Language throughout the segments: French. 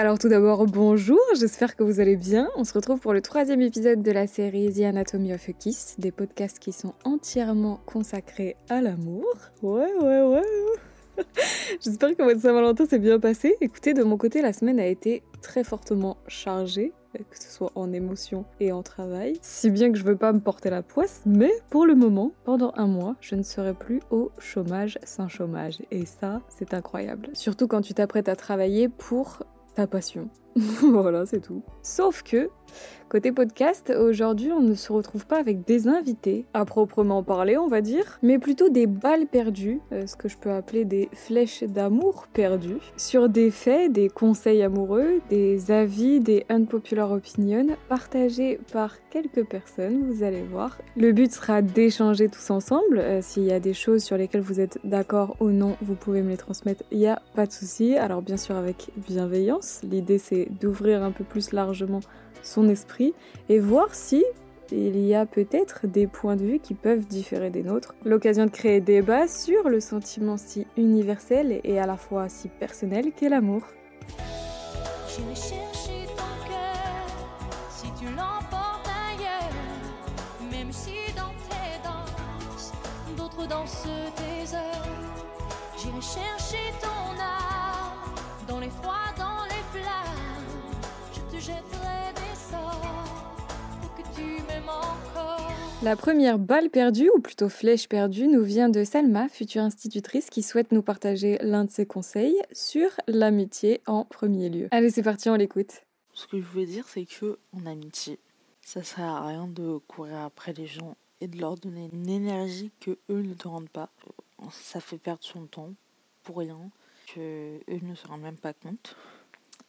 Alors tout d'abord, bonjour, j'espère que vous allez bien. On se retrouve pour le troisième épisode de la série The Anatomy of a Kiss, des podcasts qui sont entièrement consacrés à l'amour. Ouais, ouais, ouais. J'espère que votre Saint-Valentin s'est bien passé. Écoutez, de mon côté, la semaine a été très fortement chargée que ce soit en émotion et en travail. Si bien que je veux pas me porter la poisse, mais pour le moment, pendant un mois, je ne serai plus au chômage sans chômage. Et ça, c'est incroyable. Surtout quand tu t'apprêtes à travailler pour ta passion. voilà, c'est tout. Sauf que Côté podcast, aujourd'hui, on ne se retrouve pas avec des invités, à proprement parler, on va dire, mais plutôt des balles perdues, euh, ce que je peux appeler des flèches d'amour perdues, sur des faits, des conseils amoureux, des avis, des unpopular opinions, partagés par quelques personnes, vous allez voir. Le but sera d'échanger tous ensemble. Euh, s'il y a des choses sur lesquelles vous êtes d'accord ou non, vous pouvez me les transmettre, il n'y a pas de souci. Alors bien sûr avec bienveillance, l'idée c'est d'ouvrir un peu plus largement son esprit et voir si il y a peut-être des points de vue qui peuvent différer des nôtres. L'occasion de créer des débats sur le sentiment si universel et à la fois si personnel qu'est l'amour. chercher ton la première balle perdue, ou plutôt flèche perdue, nous vient de Salma, future institutrice, qui souhaite nous partager l'un de ses conseils sur l'amitié en premier lieu. Allez, c'est parti, on l'écoute. Ce que je voulais dire, c'est que en amitié, ça sert à rien de courir après les gens et de leur donner une énergie que eux ne te rendent pas. Ça fait perdre son temps pour rien, que eux ne se rendent même pas compte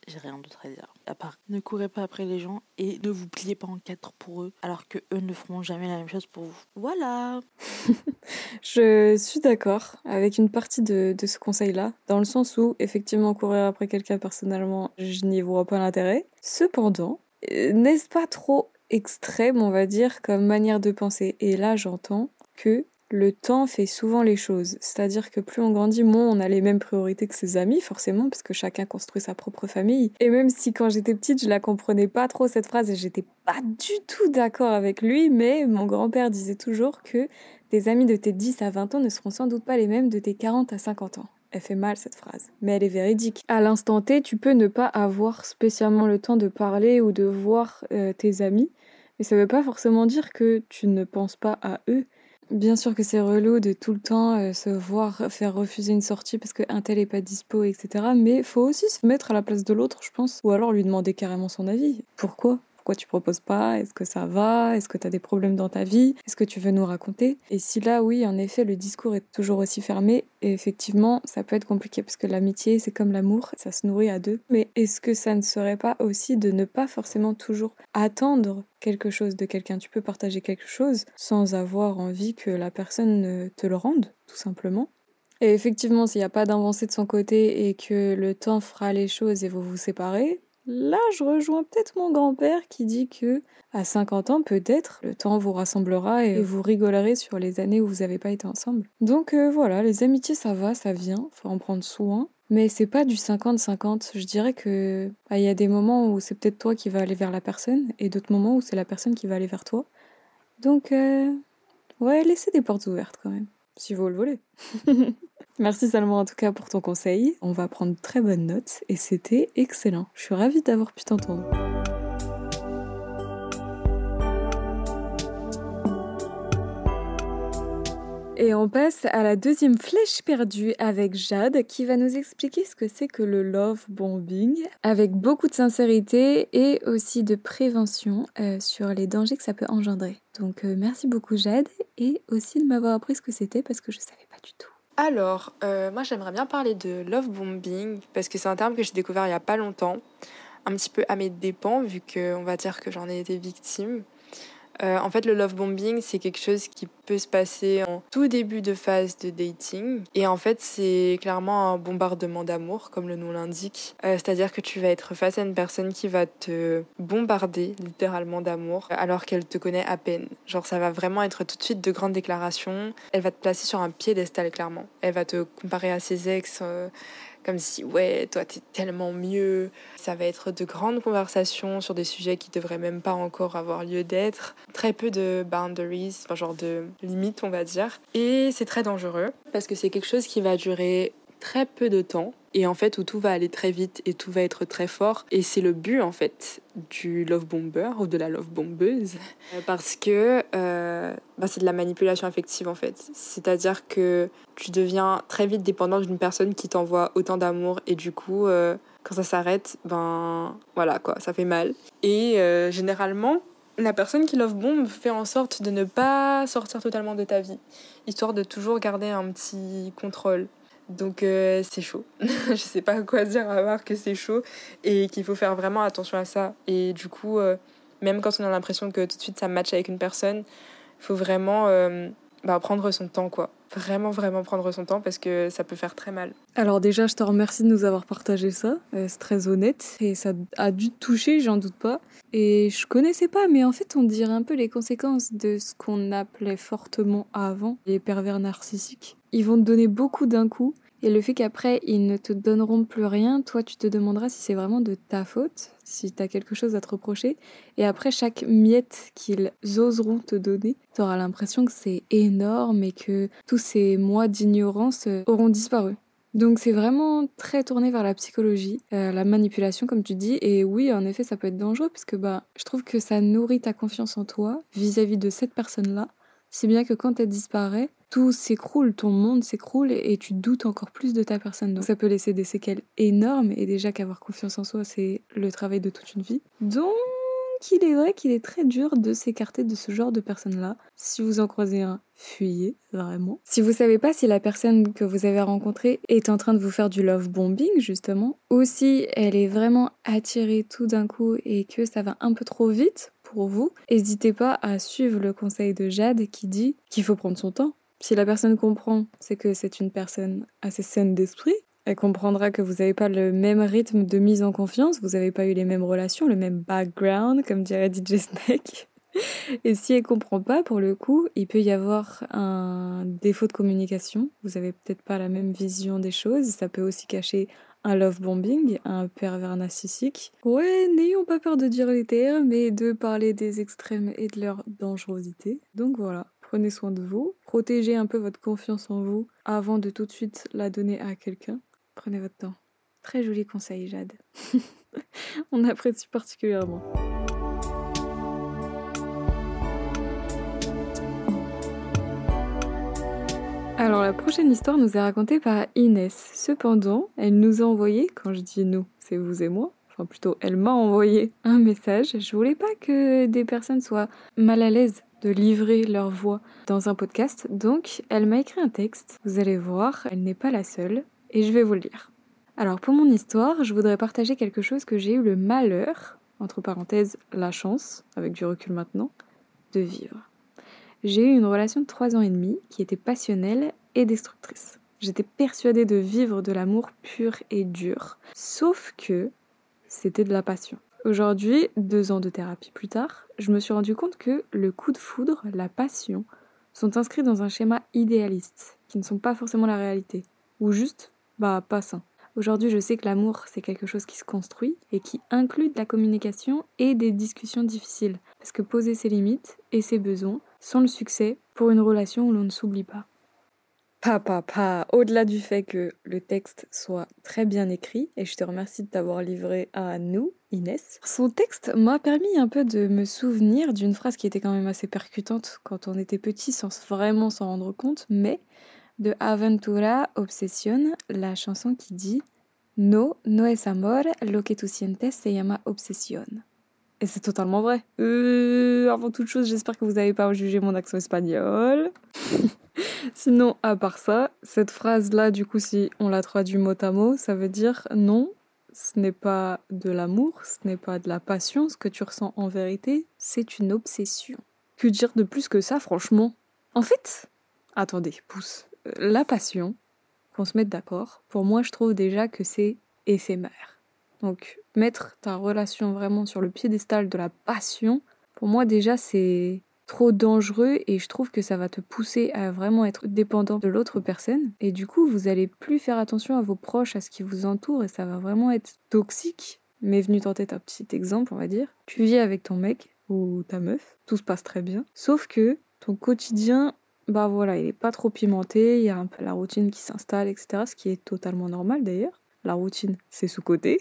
j'ai rien d'autre à dire. À part, ne courez pas après les gens et ne vous pliez pas en quatre pour eux, alors que eux ne feront jamais la même chose pour vous. Voilà. je suis d'accord avec une partie de, de ce conseil-là, dans le sens où, effectivement, courir après quelqu'un personnellement, je n'y vois pas l'intérêt. Cependant, euh, n'est-ce pas trop extrême, on va dire, comme manière de penser? Et là, j'entends que le temps fait souvent les choses. C'est-à-dire que plus on grandit, moins on a les mêmes priorités que ses amis, forcément, parce que chacun construit sa propre famille. Et même si quand j'étais petite, je la comprenais pas trop cette phrase et j'étais pas du tout d'accord avec lui, mais mon grand-père disait toujours que tes amis de tes 10 à 20 ans ne seront sans doute pas les mêmes de tes 40 à 50 ans. Elle fait mal cette phrase, mais elle est véridique. À l'instant T, tu peux ne pas avoir spécialement le temps de parler ou de voir euh, tes amis, mais ça veut pas forcément dire que tu ne penses pas à eux. Bien sûr que c'est relou de tout le temps euh, se voir faire refuser une sortie parce qu'un tel est pas dispo, etc. Mais faut aussi se mettre à la place de l'autre, je pense. Ou alors lui demander carrément son avis. Pourquoi? Pourquoi tu proposes pas? Est-ce que ça va? Est-ce que tu as des problèmes dans ta vie? Est-ce que tu veux nous raconter? Et si là, oui, en effet, le discours est toujours aussi fermé, effectivement, ça peut être compliqué parce que l'amitié, c'est comme l'amour, ça se nourrit à deux. Mais est-ce que ça ne serait pas aussi de ne pas forcément toujours attendre quelque chose de quelqu'un? Tu peux partager quelque chose sans avoir envie que la personne te le rende, tout simplement. Et effectivement, s'il n'y a pas d'avancée de son côté et que le temps fera les choses et vous vous séparez, Là, je rejoins peut-être mon grand-père qui dit que à 50 ans, peut-être, le temps vous rassemblera et vous rigolerez sur les années où vous n'avez pas été ensemble. Donc euh, voilà, les amitiés, ça va, ça vient, faut en prendre soin. Mais c'est pas du 50-50. Je dirais que bah, il y a des moments où c'est peut-être toi qui vas aller vers la personne et d'autres moments où c'est la personne qui va aller vers toi. Donc, euh, ouais, laissez des portes ouvertes quand même, si vous le voulez. Merci Salman en tout cas pour ton conseil. On va prendre très bonne note et c'était excellent. Je suis ravie d'avoir pu t'entendre. Et on passe à la deuxième flèche perdue avec Jade qui va nous expliquer ce que c'est que le love bombing avec beaucoup de sincérité et aussi de prévention euh, sur les dangers que ça peut engendrer. Donc euh, merci beaucoup Jade et aussi de m'avoir appris ce que c'était parce que je savais pas du tout. Alors, euh, moi j'aimerais bien parler de love bombing parce que c'est un terme que j'ai découvert il y a pas longtemps, un petit peu à mes dépens vu qu'on va dire que j'en ai été victime. Euh, en fait, le love bombing, c'est quelque chose qui peut se passer en tout début de phase de dating. Et en fait, c'est clairement un bombardement d'amour, comme le nom l'indique. Euh, c'est-à-dire que tu vas être face à une personne qui va te bombarder littéralement d'amour, alors qu'elle te connaît à peine. Genre, ça va vraiment être tout de suite de grandes déclarations. Elle va te placer sur un piédestal, clairement. Elle va te comparer à ses ex. Euh, comme si, ouais, toi, t'es tellement mieux. Ça va être de grandes conversations sur des sujets qui devraient même pas encore avoir lieu d'être. Très peu de boundaries, enfin, genre de limites, on va dire. Et c'est très dangereux parce que c'est quelque chose qui va durer très peu de temps. Et en fait où tout va aller très vite et tout va être très fort. Et c'est le but en fait du love bomber ou de la love bombeuse. Euh, parce que euh, bah, c'est de la manipulation affective en fait. C'est à dire que tu deviens très vite dépendant d'une personne qui t'envoie autant d'amour. Et du coup euh, quand ça s'arrête ben voilà quoi ça fait mal. Et généralement la personne qui love bombe fait en sorte de ne pas sortir totalement de ta vie histoire de toujours garder un petit contrôle donc euh, c'est chaud. je sais pas quoi dire à part que c'est chaud et qu'il faut faire vraiment attention à ça. Et du coup, euh, même quand on a l'impression que tout de suite ça match avec une personne, il faut vraiment euh, bah, prendre son temps quoi. Vraiment, vraiment prendre son temps parce que ça peut faire très mal. Alors déjà, je te remercie de nous avoir partagé ça. c'est très honnête et ça a dû te toucher, j'en doute pas. Et je connaissais pas, mais en fait, on dirait un peu les conséquences de ce qu'on appelait fortement avant les pervers narcissiques. Ils vont te donner beaucoup d'un coup. Et le fait qu'après, ils ne te donneront plus rien, toi, tu te demanderas si c'est vraiment de ta faute, si tu as quelque chose à te reprocher. Et après, chaque miette qu'ils oseront te donner, tu auras l'impression que c'est énorme et que tous ces mois d'ignorance euh, auront disparu. Donc c'est vraiment très tourné vers la psychologie, euh, la manipulation comme tu dis. Et oui, en effet, ça peut être dangereux parce que bah, je trouve que ça nourrit ta confiance en toi vis-à-vis -vis de cette personne-là. Si bien que quand elle disparaît, tout s'écroule, ton monde s'écroule et, tu doutes encore plus de ta personne. Donc ça peut laisser des séquelles énormes et déjà qu'avoir confiance en soi, c'est le travail de toute une vie. Donc il est vrai qu'il est très dur de s'écarter de ce genre de personnes-là. Si vous en croisez un, fuyez, vraiment. Si vous savez pas si la personne que vous avez rencontrée est en train de vous faire du love bombing, justement, ou si elle est vraiment attirée tout d'un coup et que ça va un peu trop vite pour vous, n'hésitez pas à suivre le conseil de Jade qui dit qu'il faut prendre son temps. Si la personne comprend, c'est que c'est une personne assez saine d'esprit. Elle comprendra que vous n'avez pas le même rythme de mise en confiance, vous n'avez pas eu les mêmes relations, le même background, comme dirait DJ Snake. Et si elle comprend pas, pour le coup, il peut y avoir un défaut de communication. Vous avez peut-être pas la même vision des choses. Ça peut aussi cacher un love bombing, un pervers narcissique. Ouais, n'ayons pas peur de dire les termes, mais de parler des extrêmes et de leur dangerosité. Donc voilà. Prenez soin de vous, protégez un peu votre confiance en vous avant de tout de suite la donner à quelqu'un. Prenez votre temps. Très joli conseil, Jade. On apprécie particulièrement. Alors la prochaine histoire nous est racontée par Inès. Cependant, elle nous a envoyé, quand je dis nous, c'est vous et moi, enfin plutôt elle m'a envoyé un message. Je voulais pas que des personnes soient mal à l'aise de livrer leur voix dans un podcast. Donc, elle m'a écrit un texte. Vous allez voir, elle n'est pas la seule. Et je vais vous le lire. Alors, pour mon histoire, je voudrais partager quelque chose que j'ai eu le malheur, entre parenthèses, la chance, avec du recul maintenant, de vivre. J'ai eu une relation de trois ans et demi qui était passionnelle et destructrice. J'étais persuadée de vivre de l'amour pur et dur, sauf que c'était de la passion. Aujourd'hui, deux ans de thérapie plus tard, je me suis rendu compte que le coup de foudre, la passion, sont inscrits dans un schéma idéaliste, qui ne sont pas forcément la réalité, ou juste, bah, pas sain. Aujourd'hui, je sais que l'amour, c'est quelque chose qui se construit et qui inclut de la communication et des discussions difficiles, parce que poser ses limites et ses besoins sont le succès pour une relation où l'on ne s'oublie pas. Pas, pas, pas. Au-delà du fait que le texte soit très bien écrit, et je te remercie de t'avoir livré à nous, Inès, son texte m'a permis un peu de me souvenir d'une phrase qui était quand même assez percutante quand on était petit sans vraiment s'en rendre compte, mais de Aventura Obsession, la chanson qui dit No, no es amor, lo que tu sientes se llama obsesión. Et c'est totalement vrai. Euh, avant toute chose, j'espère que vous n'avez pas jugé mon accent espagnol. Sinon, à part ça, cette phrase-là, du coup, si on la traduit mot à mot, ça veut dire non, ce n'est pas de l'amour, ce n'est pas de la passion, ce que tu ressens en vérité, c'est une obsession. Que dire de plus que ça, franchement? En fait, attendez, pousse. Euh, la passion, qu'on se mette d'accord, pour moi, je trouve déjà que c'est éphémère. Donc, mettre ta relation vraiment sur le piédestal de la passion, pour moi, déjà, c'est trop dangereux et je trouve que ça va te pousser à vraiment être dépendant de l'autre personne. Et du coup, vous allez plus faire attention à vos proches, à ce qui vous entoure et ça va vraiment être toxique. Mais venu tenter un petit exemple, on va dire. Tu vis avec ton mec ou ta meuf, tout se passe très bien. Sauf que ton quotidien, bah voilà, il est pas trop pimenté, il y a un peu la routine qui s'installe, etc. Ce qui est totalement normal d'ailleurs. La routine, c'est sous-côté.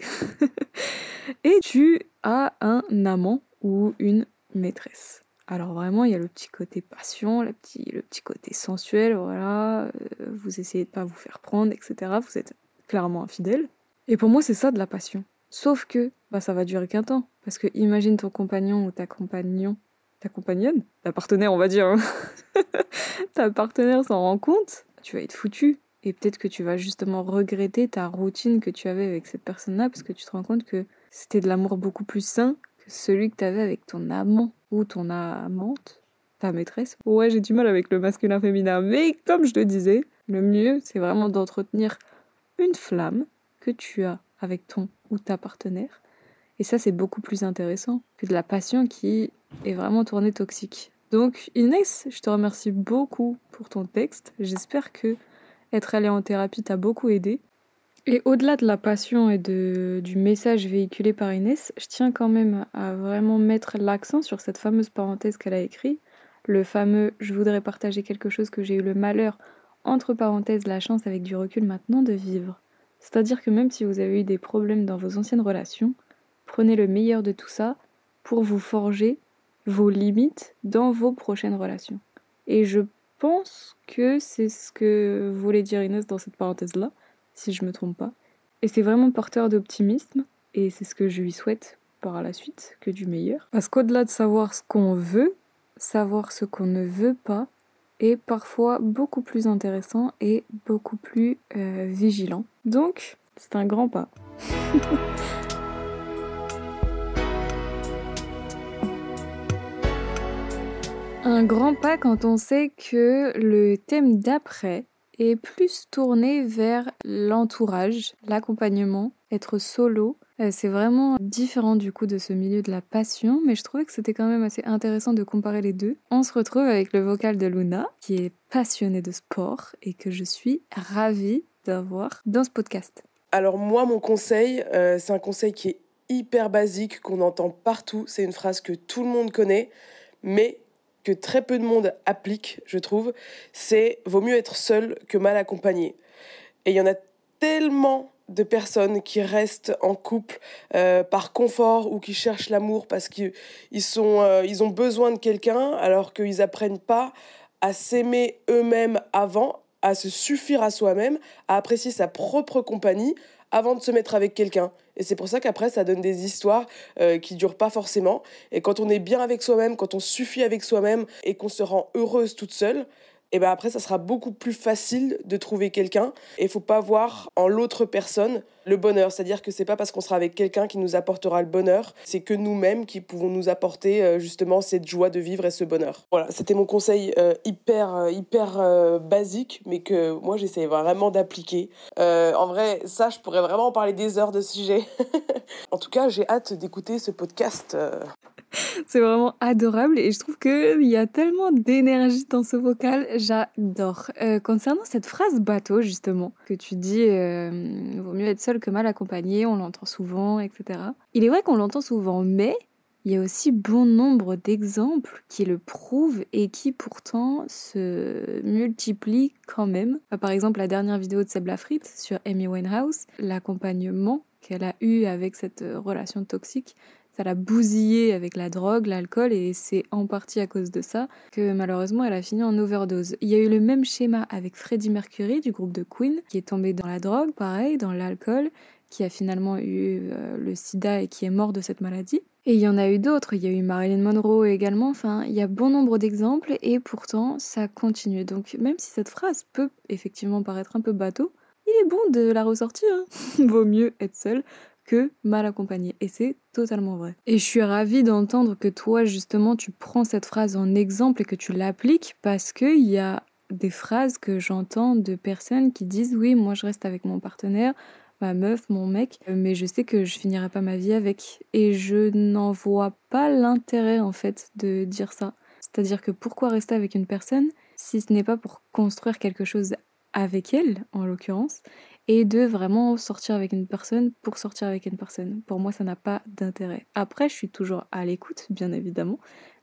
et tu as un amant ou une maîtresse. Alors vraiment, il y a le petit côté passion, le petit, le petit côté sensuel, voilà. Euh, vous essayez de pas vous faire prendre, etc. Vous êtes clairement infidèle. Et pour moi, c'est ça de la passion. Sauf que bah, ça va durer qu'un temps. Parce que imagine ton compagnon ou ta compagnon, ta compagnonne, ta partenaire, on va dire. Hein. ta partenaire s'en rend compte, tu vas être foutu. Et peut-être que tu vas justement regretter ta routine que tu avais avec cette personne-là parce que tu te rends compte que c'était de l'amour beaucoup plus sain que celui que tu avais avec ton amant ou ton amante, ta maîtresse. Ouais, j'ai du mal avec le masculin féminin, mais comme je le disais, le mieux, c'est vraiment d'entretenir une flamme que tu as avec ton ou ta partenaire. Et ça, c'est beaucoup plus intéressant que de la passion qui est vraiment tournée toxique. Donc, Inès, je te remercie beaucoup pour ton texte. J'espère que être allée en thérapie t'a beaucoup aidé. Et au-delà de la passion et de, du message véhiculé par Inès, je tiens quand même à vraiment mettre l'accent sur cette fameuse parenthèse qu'elle a écrite, le fameux Je voudrais partager quelque chose que j'ai eu le malheur, entre parenthèses, la chance avec du recul maintenant de vivre. C'est-à-dire que même si vous avez eu des problèmes dans vos anciennes relations, prenez le meilleur de tout ça pour vous forger vos limites dans vos prochaines relations. Et je pense que c'est ce que voulait dire Inès dans cette parenthèse-là si je me trompe pas. Et c'est vraiment porteur d'optimisme, et c'est ce que je lui souhaite par la suite, que du meilleur. Parce qu'au-delà de savoir ce qu'on veut, savoir ce qu'on ne veut pas est parfois beaucoup plus intéressant et beaucoup plus euh, vigilant. Donc, c'est un grand pas. un grand pas quand on sait que le thème d'après est plus tourné vers l'entourage, l'accompagnement, être solo. Euh, c'est vraiment différent du coup de ce milieu de la passion, mais je trouvais que c'était quand même assez intéressant de comparer les deux. On se retrouve avec le vocal de Luna, qui est passionnée de sport et que je suis ravie d'avoir dans ce podcast. Alors moi, mon conseil, euh, c'est un conseil qui est hyper basique, qu'on entend partout. C'est une phrase que tout le monde connaît, mais que très peu de monde applique, je trouve, c'est vaut mieux être seul que mal accompagné. Et il y en a tellement de personnes qui restent en couple euh, par confort ou qui cherchent l'amour parce qu'ils sont euh, ils ont besoin de quelqu'un alors qu'ils apprennent pas à s'aimer eux-mêmes avant, à se suffire à soi-même, à apprécier sa propre compagnie avant de se mettre avec quelqu'un. Et c'est pour ça qu'après, ça donne des histoires euh, qui durent pas forcément. Et quand on est bien avec soi-même, quand on suffit avec soi-même et qu'on se rend heureuse toute seule, et ben après ça sera beaucoup plus facile de trouver quelqu'un. Et faut pas voir en l'autre personne le bonheur. C'est-à-dire que c'est pas parce qu'on sera avec quelqu'un qui nous apportera le bonheur. C'est que nous-mêmes qui pouvons nous apporter euh, justement cette joie de vivre et ce bonheur. Voilà. C'était mon conseil euh, hyper euh, hyper basique mais que moi j'essaie vraiment d'appliquer. En vrai ça je pourrais vraiment parler des heures de sujet. En tout cas j'ai hâte d'écouter ce podcast c'est vraiment adorable et je trouve qu'il y a tellement d'énergie dans ce vocal. J'adore. Euh, concernant cette phrase bateau, justement, que tu dis euh, vaut mieux être seul que mal accompagné, on l'entend souvent, etc. Il est vrai qu'on l'entend souvent, mais il y a aussi bon nombre d'exemples qui le prouvent et qui pourtant se multiplient quand même. Par exemple, la dernière vidéo de Seb Lafrite sur Amy Winehouse, l'accompagnement qu'elle a eu avec cette relation toxique, ça l'a bousillée avec la drogue, l'alcool, et c'est en partie à cause de ça que malheureusement elle a fini en overdose. Il y a eu le même schéma avec Freddie Mercury du groupe de Queen, qui est tombé dans la drogue, pareil, dans l'alcool, qui a finalement eu euh, le sida et qui est mort de cette maladie. Et il y en a eu d'autres, il y a eu Marilyn Monroe également, enfin, il y a bon nombre d'exemples et pourtant ça continue. Donc même si cette phrase peut effectivement paraître un peu bateau, il est bon de la ressortir. Hein. Vaut mieux être seul mal accompagné. Et c'est totalement vrai. Et je suis ravie d'entendre que toi, justement, tu prends cette phrase en exemple et que tu l'appliques parce qu'il y a des phrases que j'entends de personnes qui disent oui, moi je reste avec mon partenaire, ma meuf, mon mec, mais je sais que je finirai pas ma vie avec. Et je n'en vois pas l'intérêt en fait de dire ça. C'est-à-dire que pourquoi rester avec une personne si ce n'est pas pour construire quelque chose avec elle, en l'occurrence, et de vraiment sortir avec une personne pour sortir avec une personne. Pour moi, ça n'a pas d'intérêt. Après, je suis toujours à l'écoute, bien évidemment,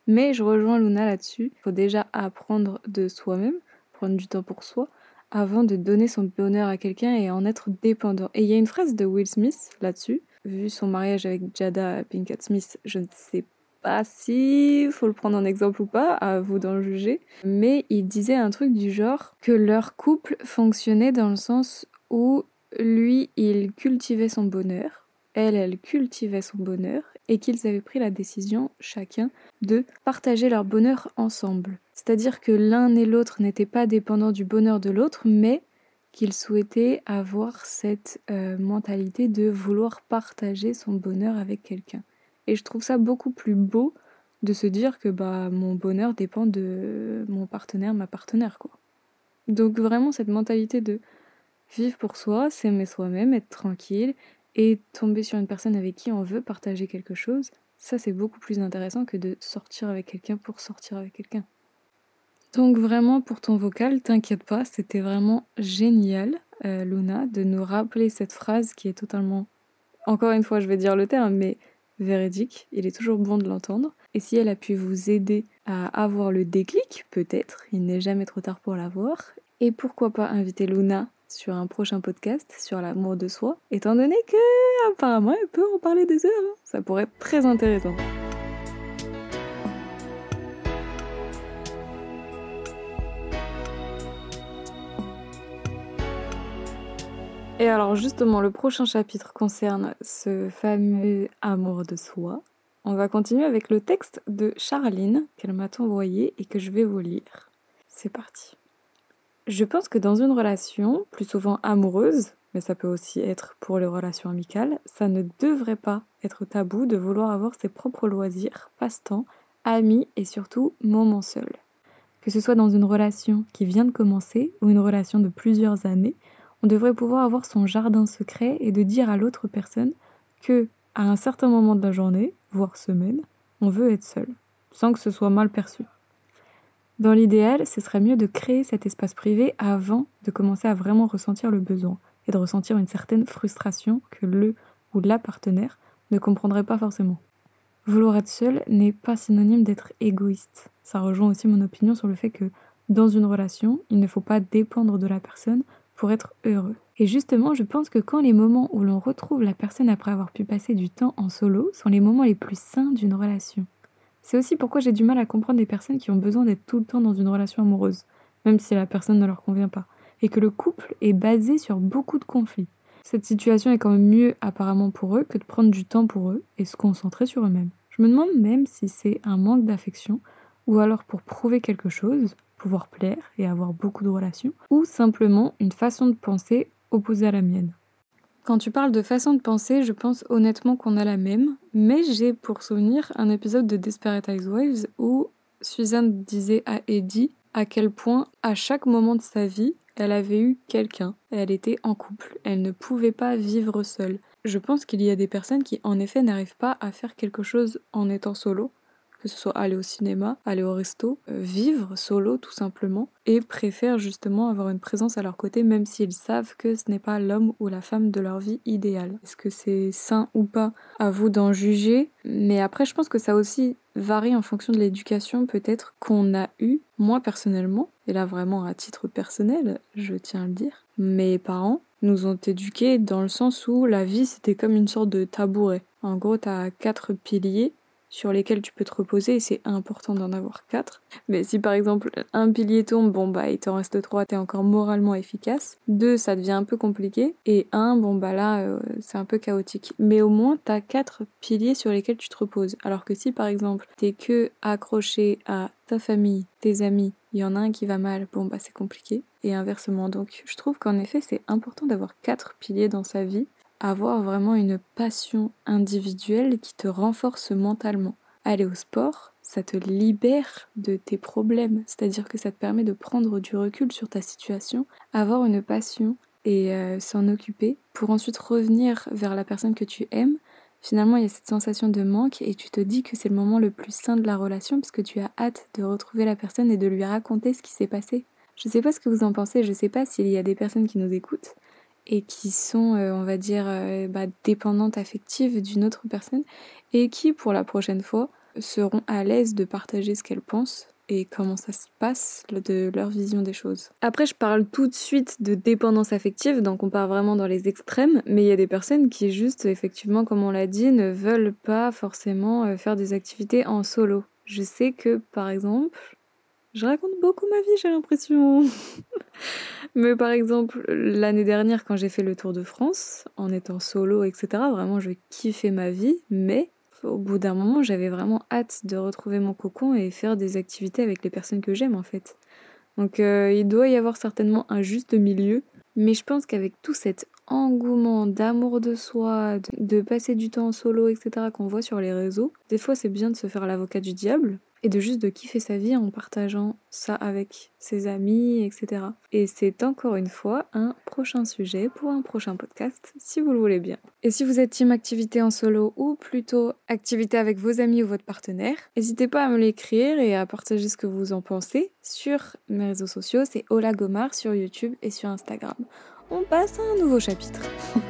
mais je rejoins Luna là-dessus. Il faut déjà apprendre de soi-même, prendre du temps pour soi, avant de donner son bonheur à quelqu'un et en être dépendant. Et il y a une phrase de Will Smith là-dessus. Vu son mariage avec Jada Pinkett Smith, je ne sais pas si faut le prendre en exemple ou pas, à vous d'en juger. Mais il disait un truc du genre que leur couple fonctionnait dans le sens où lui, il cultivait son bonheur, elle, elle cultivait son bonheur, et qu'ils avaient pris la décision, chacun, de partager leur bonheur ensemble. C'est-à-dire que l'un et l'autre n'étaient pas dépendants du bonheur de l'autre, mais qu'ils souhaitaient avoir cette euh, mentalité de vouloir partager son bonheur avec quelqu'un. Et je trouve ça beaucoup plus beau de se dire que bah mon bonheur dépend de mon partenaire, ma partenaire quoi. Donc vraiment cette mentalité de vivre pour soi, s'aimer soi-même, être tranquille et tomber sur une personne avec qui on veut partager quelque chose, ça c'est beaucoup plus intéressant que de sortir avec quelqu'un pour sortir avec quelqu'un. Donc vraiment pour ton vocal, t'inquiète pas, c'était vraiment génial, euh, Luna, de nous rappeler cette phrase qui est totalement, encore une fois je vais dire le terme, mais véridique, il est toujours bon de l'entendre. Et si elle a pu vous aider à avoir le déclic, peut-être, il n'est jamais trop tard pour l'avoir. Et pourquoi pas inviter Luna sur un prochain podcast sur l'amour de soi, étant donné que apparemment elle peut en parler des heures. Hein. Ça pourrait être très intéressant. Et alors justement, le prochain chapitre concerne ce fameux amour de soi. On va continuer avec le texte de Charline qu'elle m'a envoyé et que je vais vous lire. C'est parti. Je pense que dans une relation, plus souvent amoureuse, mais ça peut aussi être pour les relations amicales, ça ne devrait pas être tabou de vouloir avoir ses propres loisirs, passe-temps, amis et surtout moments seuls. Que ce soit dans une relation qui vient de commencer ou une relation de plusieurs années, on devrait pouvoir avoir son jardin secret et de dire à l'autre personne que, à un certain moment de la journée, voire semaine, on veut être seul, sans que ce soit mal perçu. Dans l'idéal, ce serait mieux de créer cet espace privé avant de commencer à vraiment ressentir le besoin et de ressentir une certaine frustration que le ou la partenaire ne comprendrait pas forcément. Vouloir être seul n'est pas synonyme d'être égoïste. Ça rejoint aussi mon opinion sur le fait que dans une relation, il ne faut pas dépendre de la personne pour être heureux. Et justement, je pense que quand les moments où l'on retrouve la personne après avoir pu passer du temps en solo sont les moments les plus sains d'une relation. C'est aussi pourquoi j'ai du mal à comprendre des personnes qui ont besoin d'être tout le temps dans une relation amoureuse, même si la personne ne leur convient pas, et que le couple est basé sur beaucoup de conflits. Cette situation est quand même mieux apparemment pour eux que de prendre du temps pour eux et se concentrer sur eux-mêmes. Je me demande même si c'est un manque d'affection, ou alors pour prouver quelque chose, pouvoir plaire et avoir beaucoup de relations, ou simplement une façon de penser opposée à la mienne. Quand tu parles de façon de penser, je pense honnêtement qu'on a la même, mais j'ai pour souvenir un épisode de Desperate Housewives où Suzanne disait à Eddie à quel point, à chaque moment de sa vie, elle avait eu quelqu'un. Elle était en couple. Elle ne pouvait pas vivre seule. Je pense qu'il y a des personnes qui, en effet, n'arrivent pas à faire quelque chose en étant solo que ce soit aller au cinéma, aller au resto, euh, vivre solo tout simplement, et préfèrent justement avoir une présence à leur côté même s'ils savent que ce n'est pas l'homme ou la femme de leur vie idéale. Est-ce que c'est sain ou pas? À vous d'en juger, mais après je pense que ça aussi varie en fonction de l'éducation peut-être qu'on a eu. Moi personnellement, et là vraiment à titre personnel, je tiens à le dire, mes parents nous ont éduqués dans le sens où la vie c'était comme une sorte de tabouret. En gros, t'as quatre piliers sur lesquels tu peux te reposer et c'est important d'en avoir quatre. Mais si par exemple un pilier tombe, bon bah il t'en reste trois, t'es encore moralement efficace. Deux, ça devient un peu compliqué. Et un, bon bah là euh, c'est un peu chaotique. Mais au moins t'as quatre piliers sur lesquels tu te reposes. Alors que si par exemple t'es que accroché à ta famille, tes amis, il y en a un qui va mal, bon bah c'est compliqué. Et inversement. Donc je trouve qu'en effet c'est important d'avoir quatre piliers dans sa vie avoir vraiment une passion individuelle qui te renforce mentalement. Aller au sport, ça te libère de tes problèmes, c'est-à-dire que ça te permet de prendre du recul sur ta situation, avoir une passion et euh, s'en occuper pour ensuite revenir vers la personne que tu aimes, finalement il y a cette sensation de manque et tu te dis que c'est le moment le plus sain de la relation parce que tu as hâte de retrouver la personne et de lui raconter ce qui s'est passé. Je sais pas ce que vous en pensez, je sais pas s'il y a des personnes qui nous écoutent et qui sont, euh, on va dire, euh, bah, dépendantes affectives d'une autre personne et qui, pour la prochaine fois, seront à l'aise de partager ce qu'elles pensent et comment ça se passe de leur vision des choses. Après, je parle tout de suite de dépendance affective, donc on part vraiment dans les extrêmes, mais il y a des personnes qui juste, effectivement, comme on l'a dit, ne veulent pas forcément euh, faire des activités en solo. Je sais que, par exemple, je raconte beaucoup ma vie, j'ai l'impression. mais par exemple, l'année dernière, quand j'ai fait le Tour de France, en étant solo, etc., vraiment, je kiffais ma vie, mais au bout d'un moment, j'avais vraiment hâte de retrouver mon cocon et faire des activités avec les personnes que j'aime en fait. Donc euh, il doit y avoir certainement un juste milieu, mais je pense qu'avec tout cet engouement d'amour de soi, de, passer du temps en solo, etc., qu'on voit sur les réseaux, des fois c'est bien de se faire l'avocat du diable, et de juste de kiffer sa vie en partageant ça avec ses amis, etc. Et c'est encore une fois un prochain sujet pour un prochain podcast, si vous le voulez bien. Et si vous êtes team activité en solo ou plutôt activité avec vos amis ou votre partenaire, n'hésitez pas à me l'écrire et à partager ce que vous en pensez sur mes réseaux sociaux, c'est Ola Gomar sur YouTube et sur Instagram. On passe à un nouveau chapitre.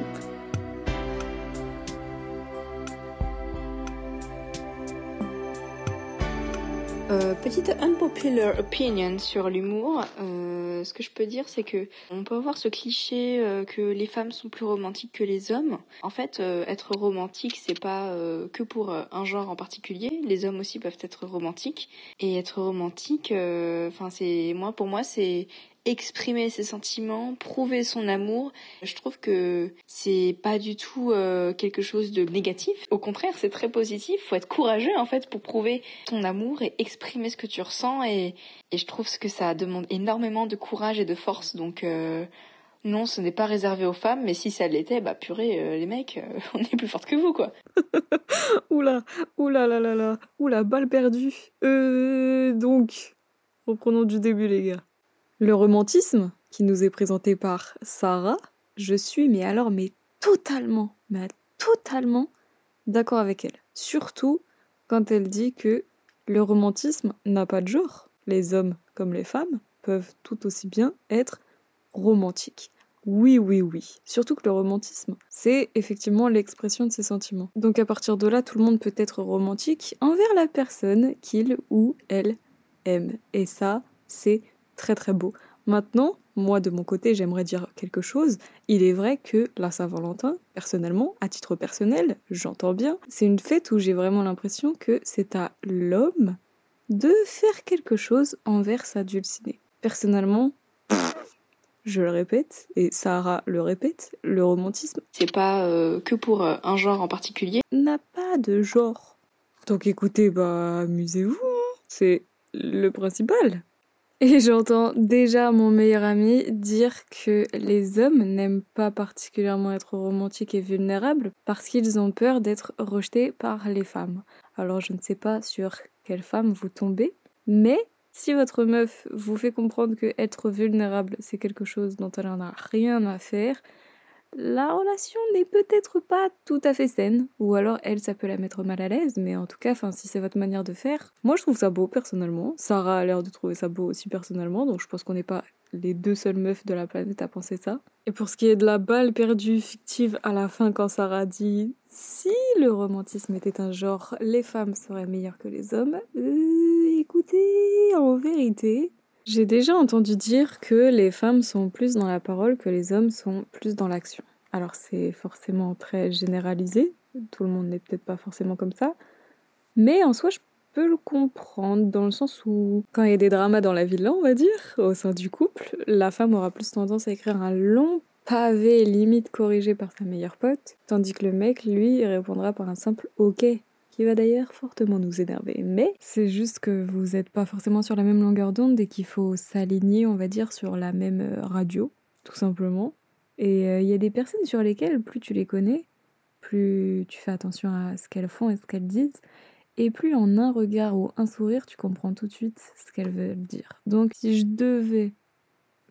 Euh, petite unpopular opinion sur l'humour. Euh, ce que je peux dire, c'est que on peut avoir ce cliché euh, que les femmes sont plus romantiques que les hommes. En fait, être romantique, c'est pas que pour un genre en particulier. Les hommes aussi peuvent être romantiques. Et être romantique, enfin, c'est moi pour moi, c'est exprimer ses sentiments, prouver son amour. Je trouve que c'est pas du tout euh, quelque chose de négatif. Au contraire, c'est très positif. Faut être courageux en fait pour prouver ton amour et exprimer ce que tu ressens. Et, et je trouve que ça demande énormément de courage et de force. Donc euh, non, ce n'est pas réservé aux femmes, mais si ça l'était, bah purée, euh, les mecs, on est plus fortes que vous, quoi. oula, oula là là oula, balle perdue. Euh, donc, reprenons du début, les gars. Le romantisme, qui nous est présenté par Sarah, je suis mais alors mais totalement, mais totalement d'accord avec elle. Surtout quand elle dit que le romantisme n'a pas de genre. Les hommes comme les femmes peuvent tout aussi bien être romantiques. Oui, oui, oui. Surtout que le romantisme, c'est effectivement l'expression de ses sentiments. Donc à partir de là, tout le monde peut être romantique envers la personne qu'il ou elle aime. Et ça, c'est très très beau. Maintenant, moi de mon côté, j'aimerais dire quelque chose. Il est vrai que la Saint-Valentin, personnellement, à titre personnel, j'entends bien, c'est une fête où j'ai vraiment l'impression que c'est à l'homme de faire quelque chose envers sa dulcinée. Personnellement, je le répète, et Sarah le répète, le romantisme. C'est pas euh, que pour euh, un genre en particulier. N'a pas de genre. Donc écoutez, bah amusez-vous, hein. c'est le principal. Et j'entends déjà mon meilleur ami dire que les hommes n'aiment pas particulièrement être romantiques et vulnérables parce qu'ils ont peur d'être rejetés par les femmes. Alors je ne sais pas sur quelle femme vous tombez, mais si votre meuf vous fait comprendre que être vulnérable c'est quelque chose dont elle n'en a rien à faire, la relation n'est peut-être pas tout à fait saine, ou alors elle, ça peut la mettre mal à l'aise, mais en tout cas, si c'est votre manière de faire, moi je trouve ça beau personnellement. Sarah a l'air de trouver ça beau aussi personnellement, donc je pense qu'on n'est pas les deux seules meufs de la planète à penser ça. Et pour ce qui est de la balle perdue fictive à la fin quand Sarah dit si le romantisme était un genre, les femmes seraient meilleures que les hommes, euh, écoutez, en vérité, j'ai déjà entendu dire que les femmes sont plus dans la parole que les hommes sont plus dans l'action. Alors c'est forcément très généralisé, tout le monde n'est peut-être pas forcément comme ça, mais en soi je peux le comprendre dans le sens où quand il y a des dramas dans la villa, on va dire, au sein du couple, la femme aura plus tendance à écrire un long pavé limite corrigé par sa meilleure pote, tandis que le mec, lui, répondra par un simple OK qui va d'ailleurs fortement nous énerver. Mais c'est juste que vous n'êtes pas forcément sur la même longueur d'onde et qu'il faut s'aligner, on va dire, sur la même euh, radio, tout simplement. Et euh, il y a des personnes sur lesquelles, plus tu les connais, plus tu fais attention à ce qu'elles font et ce qu'elles disent, et plus en un regard ou un sourire, tu comprends tout de suite ce qu'elles veulent dire. Donc si je devais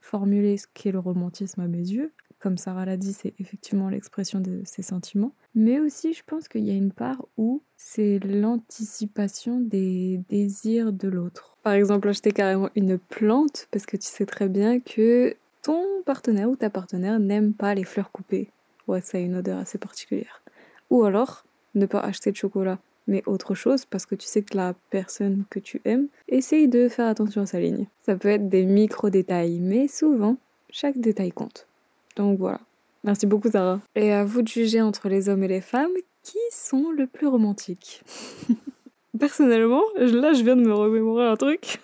formuler ce qu'est le romantisme à mes yeux, comme Sarah l'a dit, c'est effectivement l'expression de ses sentiments. Mais aussi, je pense qu'il y a une part où c'est l'anticipation des désirs de l'autre. Par exemple, acheter carrément une plante parce que tu sais très bien que ton partenaire ou ta partenaire n'aime pas les fleurs coupées. Ouais, ça a une odeur assez particulière. Ou alors, ne pas acheter de chocolat, mais autre chose parce que tu sais que la personne que tu aimes essaye de faire attention à sa ligne. Ça peut être des micro-détails, mais souvent, chaque détail compte. Donc voilà. Merci beaucoup, Sarah. Et à vous de juger entre les hommes et les femmes qui sont le plus romantiques. Personnellement, là, je viens de me remémorer un truc.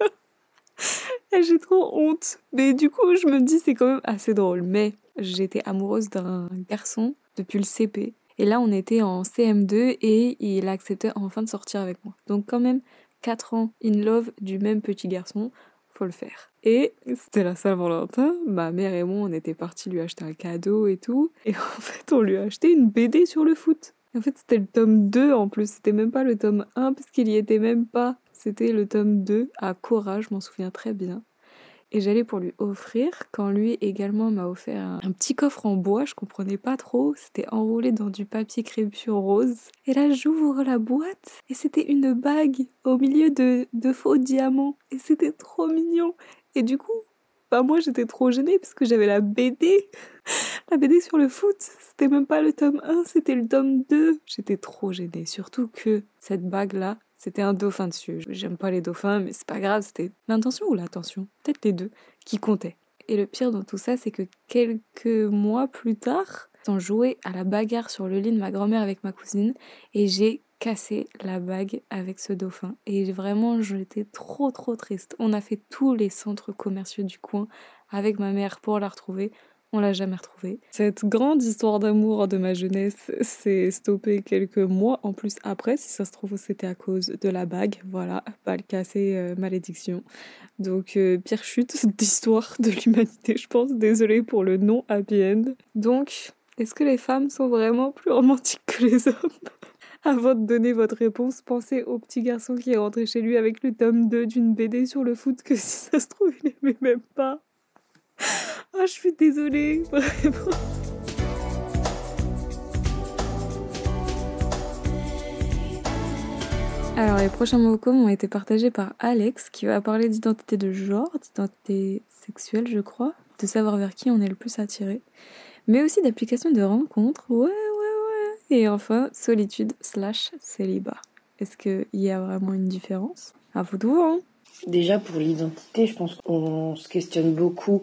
j'ai trop honte. Mais du coup, je me dis, c'est quand même assez drôle. Mais j'étais amoureuse d'un garçon depuis le CP. Et là, on était en CM2 et il acceptait enfin de sortir avec moi. Donc quand même, 4 ans in love du même petit garçon, faut le faire. Et c'était la Saint-Valentin, ma mère et moi, on était partis lui acheter un cadeau et tout. Et en fait, on lui a acheté une BD sur le foot. en fait, c'était le tome 2 en plus, c'était même pas le tome 1 parce qu'il y était même pas. C'était le tome 2 à Cora, je m'en souviens très bien et j'allais pour lui offrir quand lui également m'a offert un, petit coffre en bois, je comprenais pas trop, c'était enroulé dans du papier crépure rose. Et là j'ouvre la boîte et c'était une bague au milieu de, de faux diamants et c'était trop mignon. Et du coup, bah moi j'étais trop gênée parce que j'avais la BD, la BD sur le foot. C'était même pas le tome 1, c'était le tome 2. J'étais trop gênée, surtout que cette bague là, c'était un dauphin dessus. J'aime pas les dauphins, mais c'est pas grave, c'était l'intention ou l'attention, peut-être les deux, qui comptaient. Et le pire dans tout ça, c'est que quelques mois plus tard, on jouait à la bagarre sur le lit de ma grand-mère avec ma cousine et j'ai cassé la bague avec ce dauphin. Et vraiment, j'étais trop trop triste. On a fait tous les centres commerciaux du coin avec ma mère pour la retrouver on l'a jamais retrouvé. Cette grande histoire d'amour de ma jeunesse s'est stoppée quelques mois en plus après. Si ça se trouve, c'était à cause de la bague. Voilà, balle cassée, euh, malédiction. Donc, euh, pire chute d'histoire de l'humanité, je pense. Désolée pour le non happy end. Donc, est-ce que les femmes sont vraiment plus romantiques que les hommes? Avant de donner votre réponse, pensez au petit garçon qui est rentré chez lui avec le tome 2 d'une BD sur le foot que si ça se trouve, il n'aimait même pas. Ah, je suis désolée, vraiment. Alors, les prochains mots communs ont été partagés par Alex, qui va parler d'identité de genre, d'identité sexuelle, je crois, de savoir vers qui on est le plus attiré, mais aussi d'application de rencontres, ouais, ouais, ouais, et enfin, solitude slash célibat. Est-ce qu'il y a vraiment une différence? À vous de voir, hein Déjà, pour l'identité, je pense qu'on se questionne beaucoup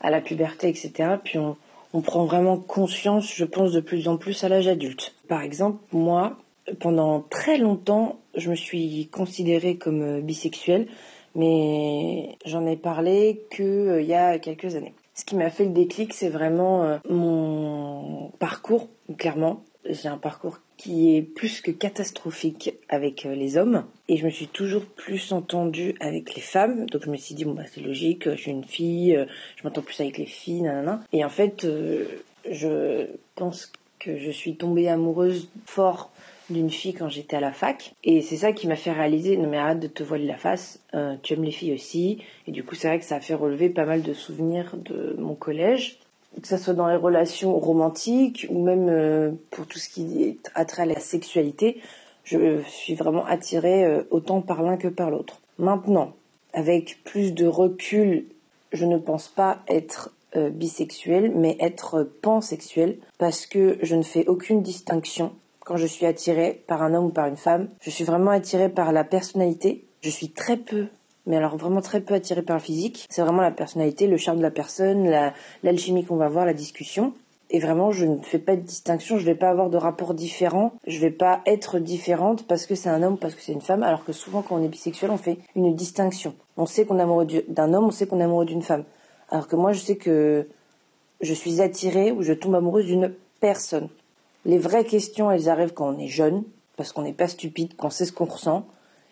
à la puberté, etc. Puis on, prend vraiment conscience, je pense, de plus en plus à l'âge adulte. Par exemple, moi, pendant très longtemps, je me suis considérée comme euh, bisexuelle, mais j'en ai parlé que euh, y a quelques années. Ce qui m'a fait le déclic, c'est vraiment euh, mon parcours, clairement. J'ai un parcours qui est plus que catastrophique avec euh, les hommes. Et je me suis toujours plus entendue avec les femmes. Donc je me suis dit, bon, bah, c'est logique, je suis une fille, euh, je m'entends plus avec les filles, nanana. Et en fait, euh, je pense que je suis tombée amoureuse fort d'une fille quand j'étais à la fac. Et c'est ça qui m'a fait réaliser, non mais arrête de te voiler la face, tu aimes les filles aussi. Et du coup, c'est vrai que ça a fait relever pas mal de souvenirs de mon collège que ce soit dans les relations romantiques ou même euh, pour tout ce qui est à la sexualité, je suis vraiment attirée euh, autant par l'un que par l'autre. Maintenant, avec plus de recul, je ne pense pas être euh, bisexuelle, mais être pansexuelle, parce que je ne fais aucune distinction quand je suis attirée par un homme ou par une femme. Je suis vraiment attirée par la personnalité. Je suis très peu mais alors vraiment très peu attiré par le physique. C'est vraiment la personnalité, le charme de la personne, l'alchimie qu'on va voir, la discussion. Et vraiment, je ne fais pas de distinction, je ne vais pas avoir de rapport différent, je ne vais pas être différente parce que c'est un homme, parce que c'est une femme, alors que souvent quand on est bisexuel, on fait une distinction. On sait qu'on est amoureux d'un homme, on sait qu'on est amoureux d'une femme. Alors que moi, je sais que je suis attirée ou je tombe amoureuse d'une personne. Les vraies questions, elles arrivent quand on est jeune, parce qu'on n'est pas stupide, qu'on sait ce qu'on ressent,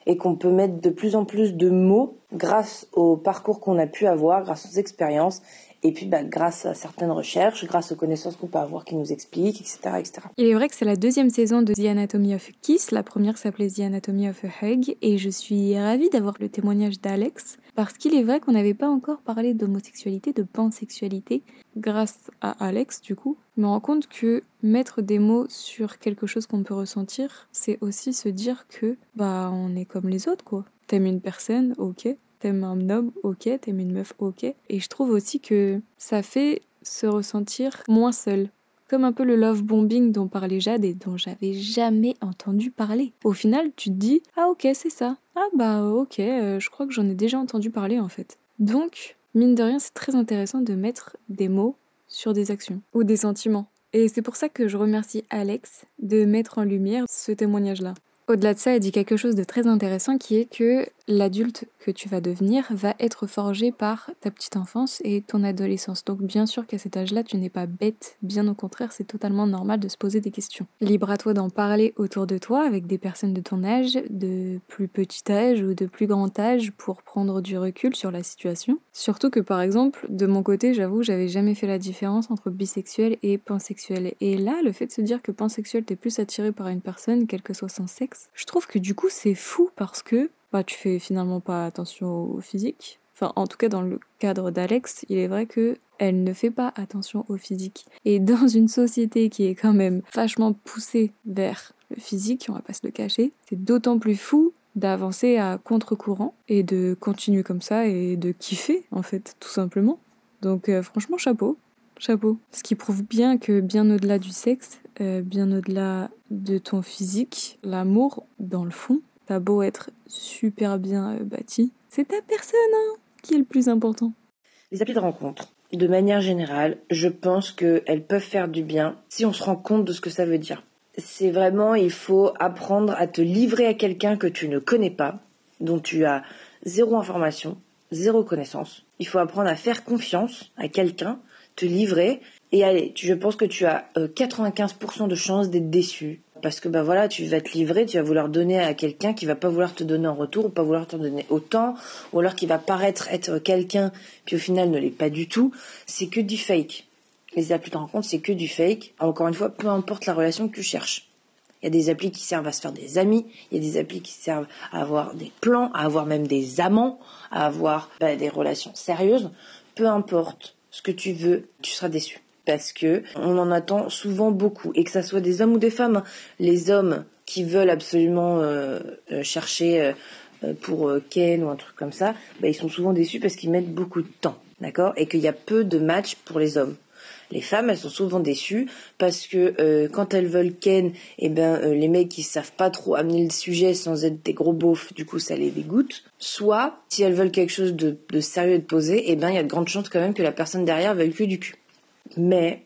et qu'on peut mettre de plus en plus de mots grâce au parcours qu'on a pu avoir, grâce aux expériences Et puis, bah, grâce à certaines recherches, grâce aux connaissances qu'on peut avoir qui nous expliquent, etc., etc. Il est vrai que c'est la deuxième saison de The Anatomy of Kiss. La première s'appelait The Anatomy of a Hug. Et je suis ravie d'avoir le témoignage d'Alex. Parce qu'il est vrai qu'on n'avait pas encore parlé d'homosexualité, de pansexualité. Grâce à Alex, du coup, je me rends compte que mettre des mots sur quelque chose qu'on peut ressentir, c'est aussi se dire que, bah, on est comme les autres, quoi. T'aimes une personne, ok. T'aimes un homme, ok. T'aimes une meuf, ok. Et je trouve aussi que ça fait se ressentir moins seul. Comme un peu le love bombing dont parlait Jade et dont j'avais jamais entendu parler. Au final, tu te dis Ah, ok, c'est ça. Ah, bah, ok, euh, je crois que j'en ai déjà entendu parler en fait. Donc, mine de rien, c'est très intéressant de mettre des mots sur des actions ou des sentiments. Et c'est pour ça que je remercie Alex de mettre en lumière ce témoignage-là. Au-delà de ça, elle dit quelque chose de très intéressant qui est que l'adulte que tu vas devenir va être forgé par ta petite enfance et ton adolescence. Donc bien sûr qu'à cet âge-là, tu n'es pas bête, bien au contraire, c'est totalement normal de se poser des questions. Libre à toi d'en parler autour de toi avec des personnes de ton âge, de plus petit âge ou de plus grand âge pour prendre du recul sur la situation. Surtout que par exemple, de mon côté, j'avoue, j'avais jamais fait la différence entre bisexuel et pansexuel. Et là, le fait de se dire que pansexuel t'es plus attiré par une personne, quel que soit son sexe, je trouve que du coup c'est fou parce que bah, tu fais finalement pas attention au physique. Enfin, en tout cas, dans le cadre d'Alex, il est vrai que elle ne fait pas attention au physique. Et dans une société qui est quand même vachement poussée vers le physique, on va pas se le cacher, c'est d'autant plus fou d'avancer à contre-courant et de continuer comme ça et de kiffer, en fait, tout simplement. Donc, euh, franchement, chapeau. Chapeau. Ce qui prouve bien que, bien au-delà du sexe, euh, bien au-delà de ton physique, l'amour, dans le fond, t'as beau être super bien euh, bâti, c'est ta personne hein, qui est le plus important. Les applis de rencontre, de manière générale, je pense qu'elles peuvent faire du bien si on se rend compte de ce que ça veut dire. C'est vraiment, il faut apprendre à te livrer à quelqu'un que tu ne connais pas, dont tu as zéro information, zéro connaissance. Il faut apprendre à faire confiance à quelqu'un, te livrer et allez, je pense que tu as 95% euh, de chances d'être déçu. Parce que bah voilà, tu vas te livrer, tu vas vouloir donner à quelqu'un qui va pas vouloir te donner en retour ou pas vouloir te donner autant, ou alors qui va paraître être quelqu'un puis au final ne l'est pas du tout. C'est que du fake. Les applis de rencontre, c'est que du fake. Encore une fois, peu importe la relation que tu cherches. Il y a des applis qui servent à se faire des amis, il y a des applis qui servent à avoir des plans, à avoir même des amants, à avoir bah, des relations sérieuses. Peu importe ce que tu veux, tu seras déçu parce que on en attend souvent beaucoup et que ça soit des hommes ou des femmes. Les hommes qui veulent absolument euh, euh, chercher euh, pour Ken ou un truc comme ça, bah, ils sont souvent déçus parce qu'ils mettent beaucoup de temps, d'accord, et qu'il y a peu de matchs pour les hommes. Les femmes, elles sont souvent déçues parce que quand elles veulent Ken, eh ben les mecs ils savent pas trop amener le sujet sans être des gros beaufs, du coup ça les dégoûte. Soit si elles veulent quelque chose de, de sérieux et de posé, eh ben il y a de grandes chances quand même que la personne derrière veuille que du cul. Mais,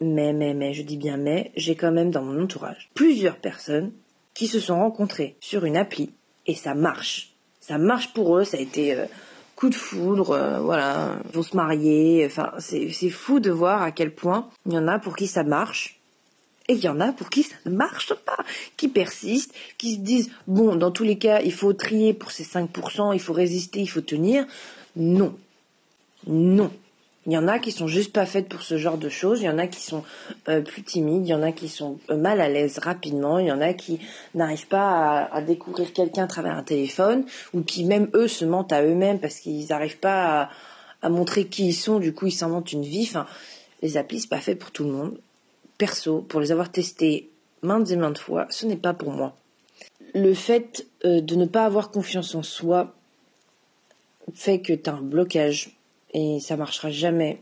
mais, mais, mais, je dis bien mais, j'ai quand même dans mon entourage plusieurs personnes qui se sont rencontrées sur une appli et ça marche. Ça marche pour eux, ça a été euh, coup de foudre, euh, voilà, ils vont se marier. Enfin, c'est fou de voir à quel point il y en a pour qui ça marche et il y en a pour qui ça ne marche pas, qui persistent, qui se disent bon, dans tous les cas, il faut trier pour ces 5%, il faut résister, il faut tenir. Non, non. Il y en a qui sont juste pas faites pour ce genre de choses, il y en a qui sont euh, plus timides, il y en a qui sont euh, mal à l'aise rapidement, il y en a qui n'arrivent pas à, découvrir quelqu'un à travers un téléphone, ou qui même eux se mentent à eux-mêmes parce qu'ils n'arrivent pas à, montrer qui ils sont, du coup ils s'inventent une vie. Enfin, les applis, c'est pas fait pour tout le monde. Perso, pour les avoir testés maintes et maintes fois, ce n'est pas pour moi. Le fait euh, de ne pas avoir confiance en soi fait que tu as un blocage et ça marchera jamais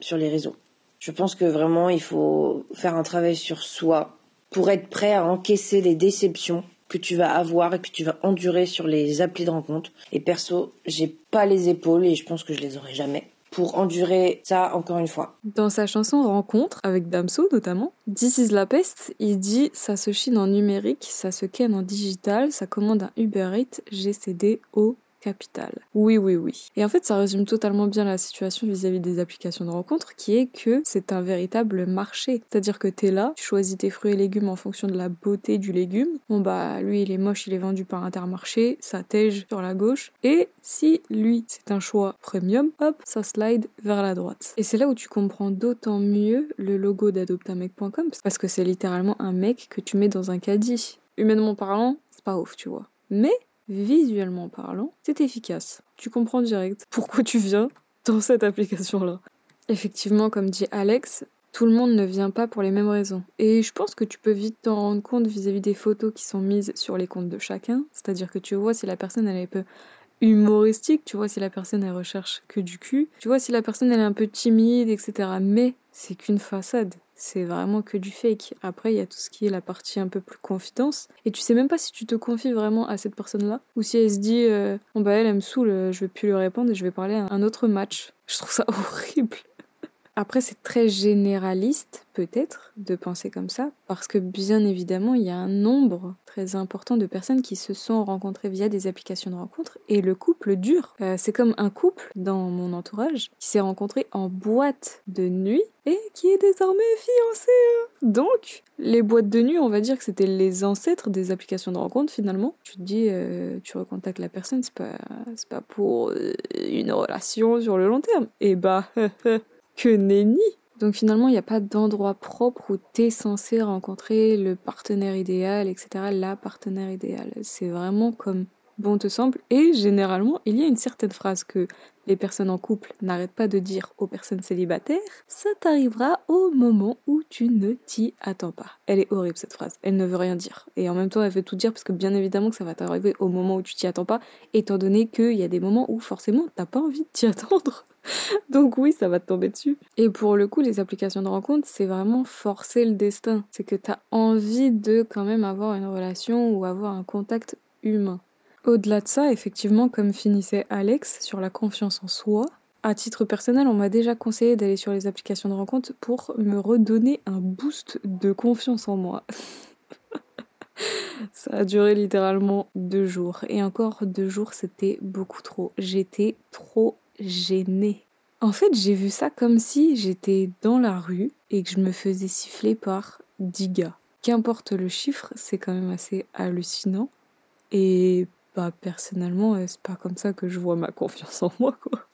sur les réseaux. Je pense que vraiment il faut faire un travail sur soi pour être prêt à encaisser les déceptions que tu vas avoir et que tu vas endurer sur les applis de rencontre. Et perso, j'ai pas les épaules et je pense que je les aurai jamais pour endurer ça encore une fois. Dans sa chanson Rencontre, avec Damso notamment, This is la peste, il dit Ça se chine en numérique, ça se ken en digital, ça commande un Uber Eats, j'ai au capitale. Oui, oui, oui. Et en fait, ça résume totalement bien la situation vis-à-vis des applications de rencontre, qui est que c'est un véritable marché. C'est-à-dire que t'es là, tu choisis tes fruits et légumes en fonction de la beauté du légume. Bon bah, lui, il est moche, il est vendu par Intermarché, ça tège sur la gauche. Et si lui, c'est un choix premium, hop, ça slide vers la droite. Et c'est là où tu comprends d'autant mieux le logo d'adoptamec.com, parce que c'est littéralement un mec que tu mets dans un caddie. Humainement parlant, c'est pas ouf, tu vois. Mais visuellement parlant, c'est efficace. Tu comprends direct pourquoi tu viens dans cette application-là. Effectivement, comme dit Alex, tout le monde ne vient pas pour les mêmes raisons. Et je pense que tu peux vite t'en rendre compte vis-à-vis des photos qui sont mises sur les comptes de chacun. C'est-à-dire que tu vois si la personne elle est un peu humoristique, tu vois si la personne elle recherche que du cul, tu vois si la personne elle est un peu timide, etc. Mais c'est qu'une façade c'est vraiment que du fake. Après, il y a tout ce qui est la partie un peu plus confidence. Et tu sais même pas si tu te confies vraiment à cette personne-là, ou si elle se dit, euh, bon bah elle, elle me saoule, euh, je vais plus lui répondre et je vais parler à un autre match. Je trouve ça horrible. Après, c'est très généraliste, peut-être, de penser comme ça, parce que bien évidemment, il y a un nombre très important de personnes qui se sont rencontrées via des applications de rencontres, et le couple dure. Euh, c'est comme un couple dans mon entourage qui s'est rencontré en boîte de nuit et qui est désormais fiancé. Donc, les boîtes de nuit, on va dire que c'était les ancêtres des applications de rencontre finalement. Tu te dis, euh, tu recontactes la personne, c'est pas, pas pour euh, une relation sur le long terme. Et bah, que nenni donc finalement, il n'y a pas d'endroit propre où tu censé rencontrer le partenaire idéal, etc. La partenaire idéale. C'est vraiment comme bon te semble. Et généralement, il y a une certaine phrase que les personnes en couple n'arrêtent pas de dire aux personnes célibataires. Ça t'arrivera au moment où tu ne t'y attends pas. Elle est horrible cette phrase. Elle ne veut rien dire. Et en même temps, elle veut tout dire parce que bien évidemment que ça va t'arriver au moment où tu t'y attends pas, étant donné qu'il y a des moments où forcément t'as pas envie de t'y attendre. Donc oui, ça va te tomber dessus. Et pour le coup, les applications de rencontre, c'est vraiment forcer le destin. C'est que tu as envie de quand même avoir une relation ou avoir un contact humain. Au-delà de ça, effectivement, comme finissait Alex sur la confiance en soi, à titre personnel, on m'a déjà conseillé d'aller sur les applications de rencontre pour me redonner un boost de confiance en moi. Ça a duré littéralement deux jours. Et encore deux jours, c'était beaucoup trop. J'étais trop gênée. En fait, j'ai vu ça comme si j'étais dans la rue et que je me faisais siffler par 10 gars. Qu'importe le chiffre, c'est quand même assez hallucinant. Et bah personnellement, euh, c'est pas comme ça que je vois ma confiance en moi quoi.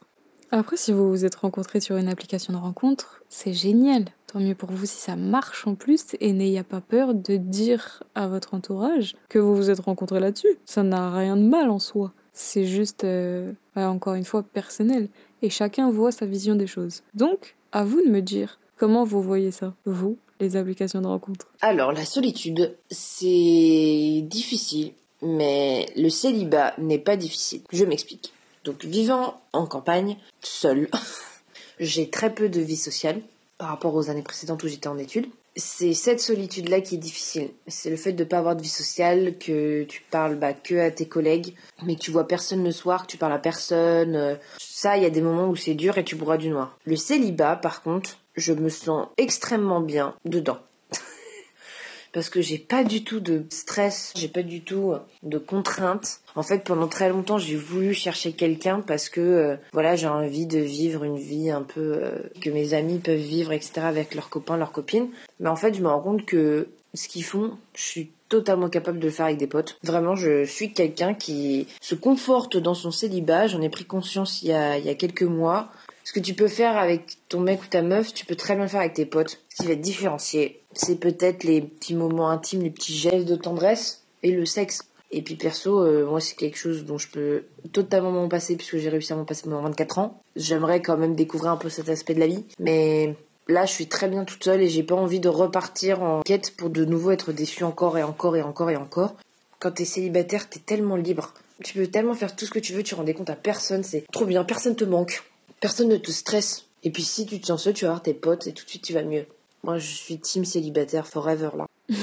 Après, si vous vous êtes rencontrés sur une application de rencontre, c'est génial. Tant mieux pour vous si ça marche en plus et n'ayez pas peur de dire à votre entourage que vous vous êtes rencontrés là-dessus. Ça n'a rien de mal en soi. C'est juste, euh, encore une fois, personnel. Et chacun voit sa vision des choses. Donc, à vous de me dire comment vous voyez ça, vous, les applications de rencontre. Alors, la solitude, c'est difficile, mais le célibat n'est pas difficile. Je m'explique. Donc, vivant en campagne, seul, j'ai très peu de vie sociale par rapport aux années précédentes où j'étais en études c'est cette solitude-là qui est difficile. C'est le fait de ne pas avoir de vie sociale, que tu parles bah, que à tes collègues, mais que tu vois personne le soir, que tu parles à personne. Ça, il y a des moments où c'est dur et tu bois du noir. Le célibat, par contre, je me sens extrêmement bien dedans parce que j'ai pas du tout de stress, j'ai pas du tout de contraintes. En fait, pendant très longtemps, j'ai voulu chercher quelqu'un parce que euh, voilà, j'ai envie de vivre une vie un peu euh, que mes amis peuvent vivre, etc. avec leurs copains, leurs copines. Mais en fait, je me rends compte que ce qu'ils font, je suis totalement capable de le faire avec des potes. Vraiment, je suis quelqu'un qui se conforte dans son célibat. J'en ai pris conscience il y a, il y a quelques mois. Ce que tu peux faire avec ton mec ou ta meuf, tu peux très bien faire avec tes potes. Ce qui va être différencier, c'est peut-être les petits moments intimes, les petits gestes de tendresse et le sexe. Et puis perso, euh, moi c'est quelque chose dont je peux totalement m'en passer puisque j'ai réussi à m'en passer pendant 24 ans. J'aimerais quand même découvrir un peu cet aspect de la vie. Mais là je suis très bien toute seule et j'ai pas envie de repartir en quête pour de nouveau être déçue encore et encore et encore et encore. Quand t'es célibataire, t'es tellement libre. Tu peux tellement faire tout ce que tu veux, tu rends des comptes à personne, c'est trop bien, personne te manque. Personne ne te stresse. Et puis si tu te sens seul, tu vas voir tes potes et tout de suite tu vas mieux. Moi je suis team célibataire forever là.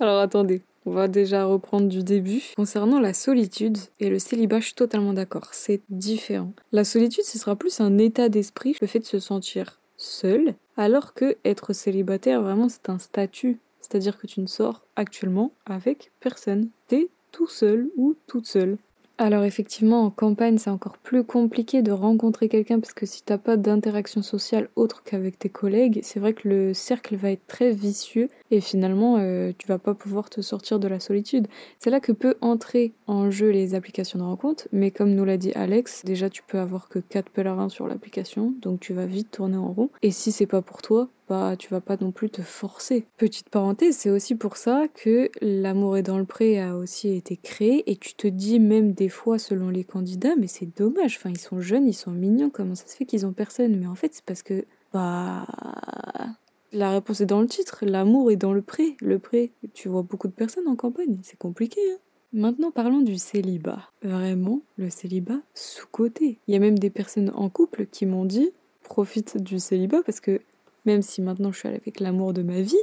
Alors attendez, on va déjà reprendre du début. Concernant la solitude et le célibat, je suis totalement d'accord, c'est différent. La solitude, ce sera plus un état d'esprit, le fait de se sentir seul, alors que être célibataire, vraiment, c'est un statut. C'est-à-dire que tu ne sors actuellement avec personne. T'es tout seul ou toute seule. Alors effectivement, en campagne, c'est encore plus compliqué de rencontrer quelqu'un parce que si t'as pas d'interaction sociale autre qu'avec tes collègues, c'est vrai que le cercle va être très vicieux et finalement euh, tu vas pas pouvoir te sortir de la solitude. C'est là que peut entrer en jeu les applications de rencontre, mais comme nous l'a dit Alex, déjà tu peux avoir que 4 pèlerins sur l'application, donc tu vas vite tourner en rond. Et si c'est pas pour toi, bah tu vas pas non plus te forcer. Petite parenthèse, c'est aussi pour ça que l'amour est dans le pré a aussi été créé et tu te dis même des fois selon les candidats, mais c'est dommage, enfin ils sont jeunes, ils sont mignons, comment ça se fait qu'ils ont personne? Mais en fait c'est parce que bah la réponse est dans le titre, l'amour est dans le pré. Le pré, tu vois beaucoup de personnes en campagne, c'est compliqué. Hein Maintenant parlons du célibat. Vraiment, le célibat sous-côté. Il y a même des personnes en couple qui m'ont dit profite du célibat parce que même si maintenant je suis avec l'amour de ma vie,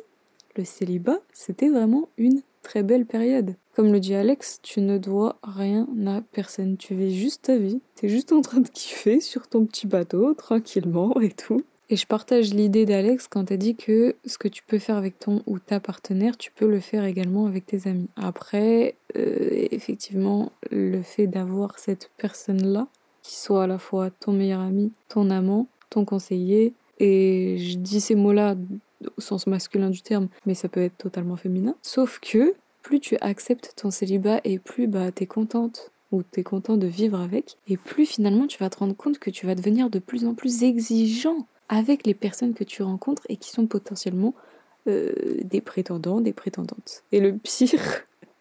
le célibat, c'était vraiment une très belle période. Comme le dit Alex, tu ne dois rien à personne. Tu vis juste ta vie. Tu es juste en train de kiffer sur ton petit bateau, tranquillement et tout. Et je partage l'idée d'Alex quand elle dit que ce que tu peux faire avec ton ou ta partenaire, tu peux le faire également avec tes amis. Après, euh, effectivement, le fait d'avoir cette personne-là, qui soit à la fois ton meilleur ami, ton amant, ton conseiller, et je dis ces mots-là au sens masculin du terme, mais ça peut être totalement féminin. Sauf que plus tu acceptes ton célibat et plus bah, tu es contente ou tu es content de vivre avec, et plus finalement tu vas te rendre compte que tu vas devenir de plus en plus exigeant avec les personnes que tu rencontres et qui sont potentiellement euh, des prétendants, des prétendantes. Et le pire,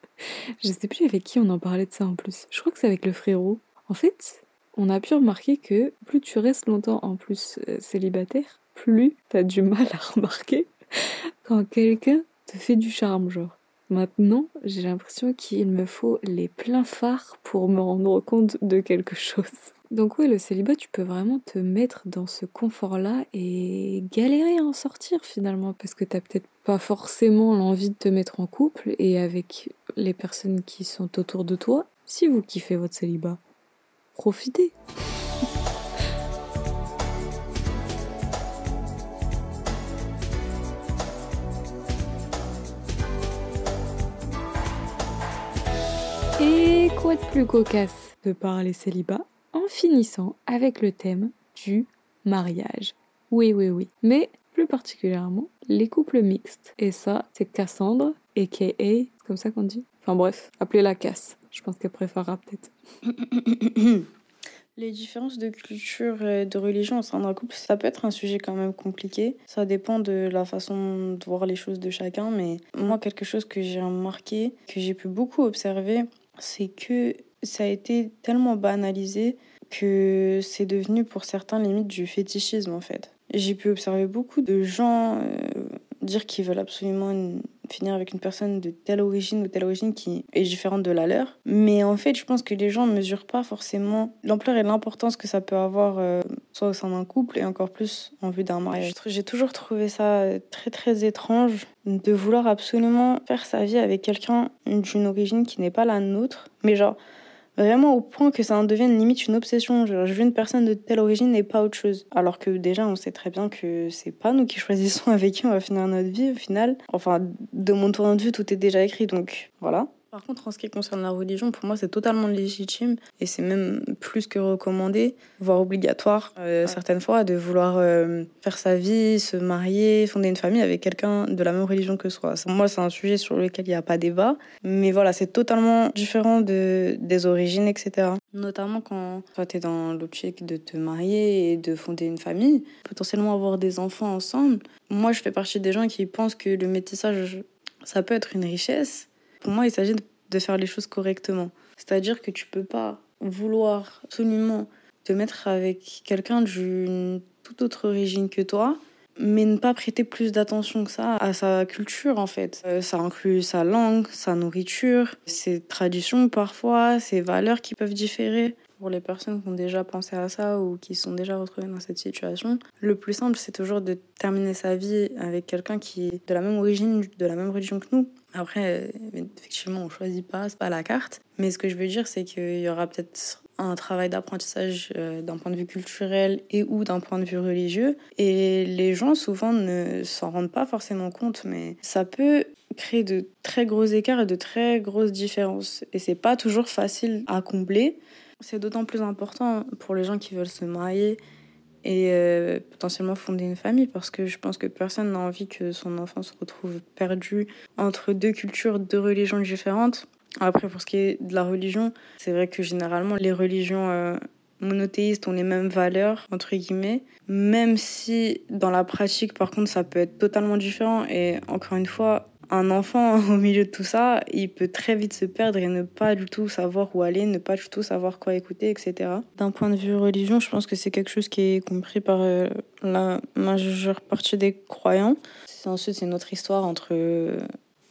je sais plus avec qui on en parlait de ça en plus. Je crois que c'est avec le frérot. En fait, on a pu remarquer que plus tu restes longtemps en plus euh, célibataire, plus t'as du mal à remarquer quand quelqu'un te fait du charme, genre. Maintenant, j'ai l'impression qu'il me faut les pleins phares pour me rendre compte de quelque chose. Donc oui, le célibat, tu peux vraiment te mettre dans ce confort-là et galérer à en sortir finalement, parce que t'as peut-être pas forcément l'envie de te mettre en couple et avec les personnes qui sont autour de toi, si vous kiffez votre célibat, profitez. Et quoi de plus cocasse de parler célibat en finissant avec le thème du mariage? Oui, oui, oui. Mais plus particulièrement les couples mixtes. Et ça, c'est Cassandre, aka, comme ça qu'on dit? Enfin bref, appelez-la Casse. Je pense qu'elle préférera peut-être. Les différences de culture et de religion au sein d'un couple, ça peut être un sujet quand même compliqué. Ça dépend de la façon de voir les choses de chacun, mais moi, quelque chose que j'ai remarqué, que j'ai pu beaucoup observer, c'est que ça a été tellement banalisé que c'est devenu pour certains limite du fétichisme en fait. J'ai pu observer beaucoup de gens euh, dire qu'ils veulent absolument finir avec une personne de telle origine ou telle origine qui est différente de la leur. Mais en fait, je pense que les gens ne mesurent pas forcément l'ampleur et l'importance que ça peut avoir, euh, soit au sein d'un couple et encore plus en vue d'un mariage. J'ai toujours trouvé ça très très étrange de vouloir absolument faire sa vie avec quelqu'un d'une origine qui n'est pas la nôtre. Mais genre, Vraiment au point que ça en devienne limite une obsession. je veux une personne de telle origine et pas autre chose. Alors que déjà, on sait très bien que c'est pas nous qui choisissons avec qui on va finir notre vie au final. Enfin, de mon point de vue, tout est déjà écrit, donc voilà. Par contre, en ce qui concerne la religion, pour moi, c'est totalement légitime et c'est même plus que recommandé, voire obligatoire, euh, certaines fois, de vouloir euh, faire sa vie, se marier, fonder une famille avec quelqu'un de la même religion que soi. Moi, c'est un sujet sur lequel il n'y a pas débat, mais voilà, c'est totalement différent de, des origines, etc. Notamment quand tu es dans l'optique de te marier et de fonder une famille, potentiellement avoir des enfants ensemble. Moi, je fais partie des gens qui pensent que le métissage, ça peut être une richesse pour moi, il s'agit de faire les choses correctement. C'est-à-dire que tu peux pas vouloir absolument te mettre avec quelqu'un d'une toute autre origine que toi, mais ne pas prêter plus d'attention que ça à sa culture en fait. Euh, ça inclut sa langue, sa nourriture, ses traditions parfois, ses valeurs qui peuvent différer. Pour les personnes qui ont déjà pensé à ça ou qui sont déjà retrouvées dans cette situation, le plus simple c'est toujours de terminer sa vie avec quelqu'un qui est de la même origine, de la même religion que nous. Après, effectivement, on choisit pas, c'est pas la carte. Mais ce que je veux dire, c'est qu'il y aura peut-être un travail d'apprentissage euh, d'un point de vue culturel et ou d'un point de vue religieux. Et les gens souvent ne s'en rendent pas forcément compte, mais ça peut créer de très gros écarts et de très grosses différences. Et c'est pas toujours facile à combler. C'est d'autant plus important pour les gens qui veulent se marier et euh, potentiellement fonder une famille parce que je pense que personne n'a envie que son enfant se retrouve perdu entre deux cultures, deux religions différentes. Après, pour ce qui est de la religion, c'est vrai que généralement les religions euh, monothéistes ont les mêmes valeurs, entre guillemets, même si dans la pratique, par contre, ça peut être totalement différent. Et encore une fois, un enfant au milieu de tout ça, il peut très vite se perdre et ne pas du tout savoir où aller, ne pas du tout savoir quoi écouter, etc. D'un point de vue religion, je pense que c'est quelque chose qui est compris par euh, la majeure partie des croyants. Ensuite, c'est notre histoire entre euh,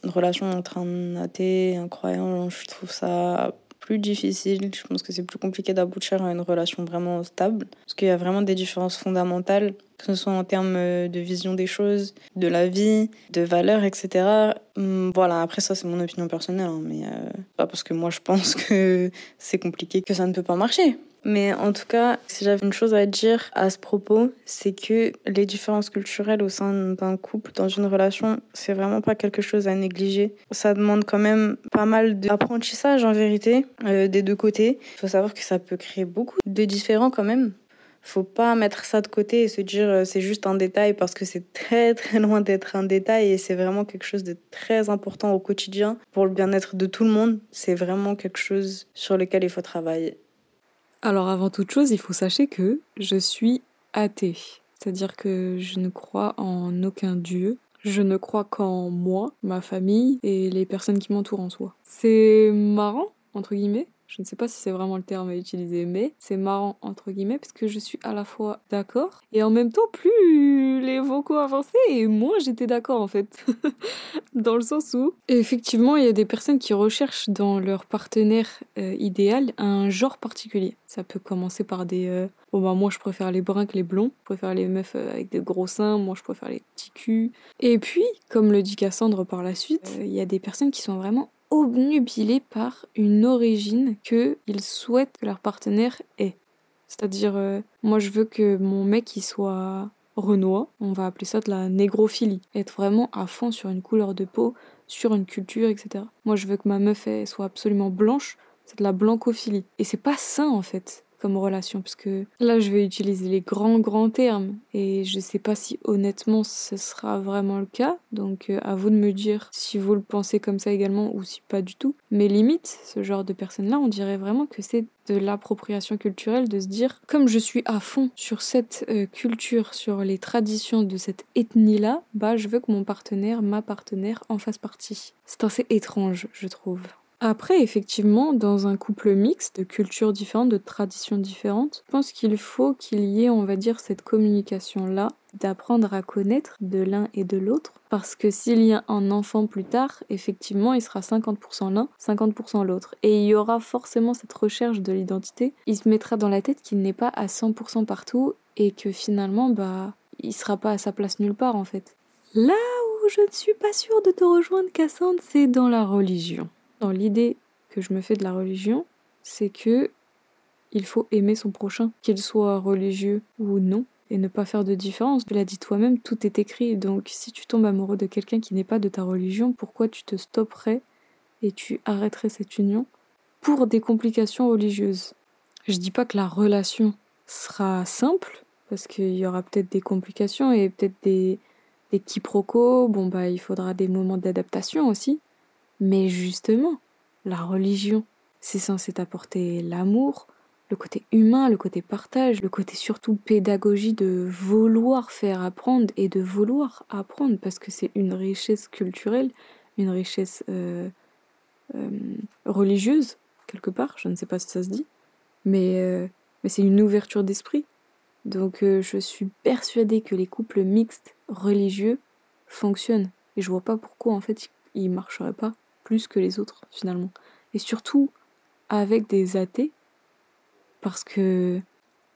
une relation entre un athée et un croyant. Je trouve ça plus difficile. Je pense que c'est plus compliqué d'aboutir à une relation vraiment stable. Parce qu'il y a vraiment des différences fondamentales que ce soit en termes euh, de vision des choses, de la vie, de valeurs, etc. Hum, voilà, après ça c'est mon opinion personnelle, hein, mais euh, pas parce que moi je pense que c'est compliqué que ça ne peut pas marcher. Mais en tout cas, si j'avais une chose à dire à ce propos, c'est que les différences culturelles au sein d'un couple, dans une relation, c'est vraiment pas quelque chose à négliger. Ça demande quand même pas mal d'apprentissage en vérité, euh, des deux côtés. Il faut savoir que ça peut créer beaucoup de différends quand même faut pas mettre ça de côté et se dire euh, c'est juste un détail parce que c'est très très loin d'être un détail et c'est vraiment quelque chose de très important au quotidien pour le bien-être de tout le monde. C'est vraiment quelque chose sur lequel il faut travailler. Alors avant toute chose, il faut sachez que je suis athée. C'est-à-dire que je ne crois en aucun dieu. Je ne crois qu'en moi, ma famille et les personnes qui m'entourent en soi. C'est marrant, entre guillemets, je ne sais pas si c'est vraiment le terme à utiliser, mais c'est marrant entre guillemets parce que je suis à la fois d'accord et en même temps plus les vocaux avançaient et moins j'étais d'accord en fait. dans le sens où effectivement il y a des personnes qui recherchent dans leur partenaire euh, idéal un genre particulier. Ça peut commencer par des euh, bon bah moi je préfère les bruns que les blonds, je préfère les meufs euh, avec des gros seins, moi je préfère les petits culs. Et puis comme le dit Cassandre par la suite, il y a des personnes qui sont vraiment obnubilés par une origine qu'ils souhaitent que leur partenaire ait. C'est-à-dire, euh, moi je veux que mon mec il soit renois, on va appeler ça de la négrophilie, être vraiment à fond sur une couleur de peau, sur une culture, etc. Moi je veux que ma meuf elle, soit absolument blanche, c'est de la blancophilie. Et c'est pas sain en fait comme relation, parce que là je vais utiliser les grands grands termes et je sais pas si honnêtement ce sera vraiment le cas, donc euh, à vous de me dire si vous le pensez comme ça également ou si pas du tout. Mais limite, ce genre de personnes-là, on dirait vraiment que c'est de l'appropriation culturelle de se dire comme je suis à fond sur cette euh, culture, sur les traditions de cette ethnie-là, bah je veux que mon partenaire, ma partenaire en fasse partie. C'est assez étrange, je trouve. Après, effectivement, dans un couple mixte de cultures différentes, de traditions différentes, je pense qu'il faut qu'il y ait, on va dire, cette communication-là, d'apprendre à connaître de l'un et de l'autre. Parce que s'il y a un enfant plus tard, effectivement, il sera 50% l'un, 50% l'autre. Et il y aura forcément cette recherche de l'identité. Il se mettra dans la tête qu'il n'est pas à 100% partout et que finalement, bah, il sera pas à sa place nulle part en fait. Là où je ne suis pas sûre de te rejoindre, Cassandre, c'est dans la religion dans l'idée que je me fais de la religion, c'est que il faut aimer son prochain, qu'il soit religieux ou non, et ne pas faire de différence. Tu l'as dit toi-même, tout est écrit. Donc si tu tombes amoureux de quelqu'un qui n'est pas de ta religion, pourquoi tu te stopperais et tu arrêterais cette union pour des complications religieuses? Je dis pas que la relation sera simple, parce qu'il y aura peut-être des complications et peut-être des, des quiproquos. Bon bah il faudra des moments d'adaptation aussi. Mais justement, la religion, c'est censé t'apporter l'amour, le côté humain, le côté partage, le côté surtout pédagogie de vouloir faire apprendre et de vouloir apprendre parce que c'est une richesse culturelle, une richesse euh, euh, religieuse, quelque part, je ne sais pas si ça se dit, mais, euh, mais c'est une ouverture d'esprit. Donc je suis persuadée que les couples mixtes religieux fonctionnent et je vois pas pourquoi en fait ils marcheraient pas que les autres finalement. Et surtout avec des athées, parce que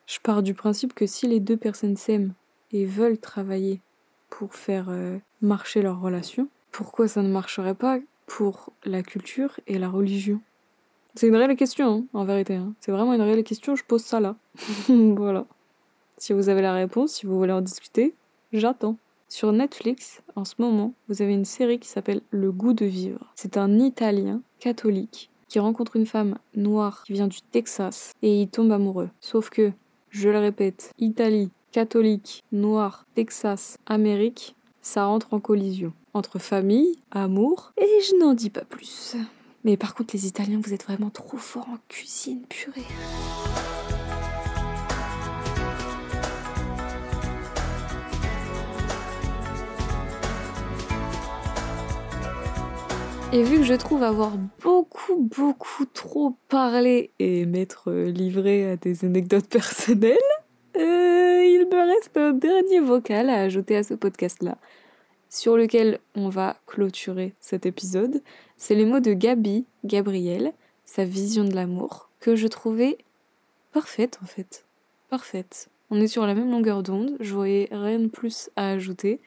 je pars du principe que si les deux personnes s'aiment et veulent travailler pour faire euh, marcher leur relation, pourquoi ça ne marcherait pas pour la culture et la religion? C'est une réelle question, hein, en vérité. hein. C'est vraiment une réelle question, je pose ça là. voilà. Si vous avez la réponse, si vous voulez en discuter, j'attends. Sur Netflix, en ce moment, vous avez une série qui s'appelle Le goût de vivre. C'est un Italien catholique qui rencontre une femme noire qui vient du Texas et il tombe amoureux. Sauf que, je le répète, Italie, catholique, noir, Texas, Amérique, ça rentre en collision. Entre famille, amour, et je n'en dis pas plus. Mais par contre, les Italiens, vous êtes vraiment trop forts en cuisine, purée. Et vu que je trouve avoir beaucoup, beaucoup trop parlé et m'être livré à des anecdotes personnelles, euh, il me reste un dernier vocal à ajouter à ce podcast-là, sur lequel on va clôturer cet épisode. C'est les mots de Gabi, Gabrielle, sa vision de l'amour, que je trouvais parfaite en fait. Parfaite. On est sur la même longueur d'onde, je voyais rien de plus à ajouter,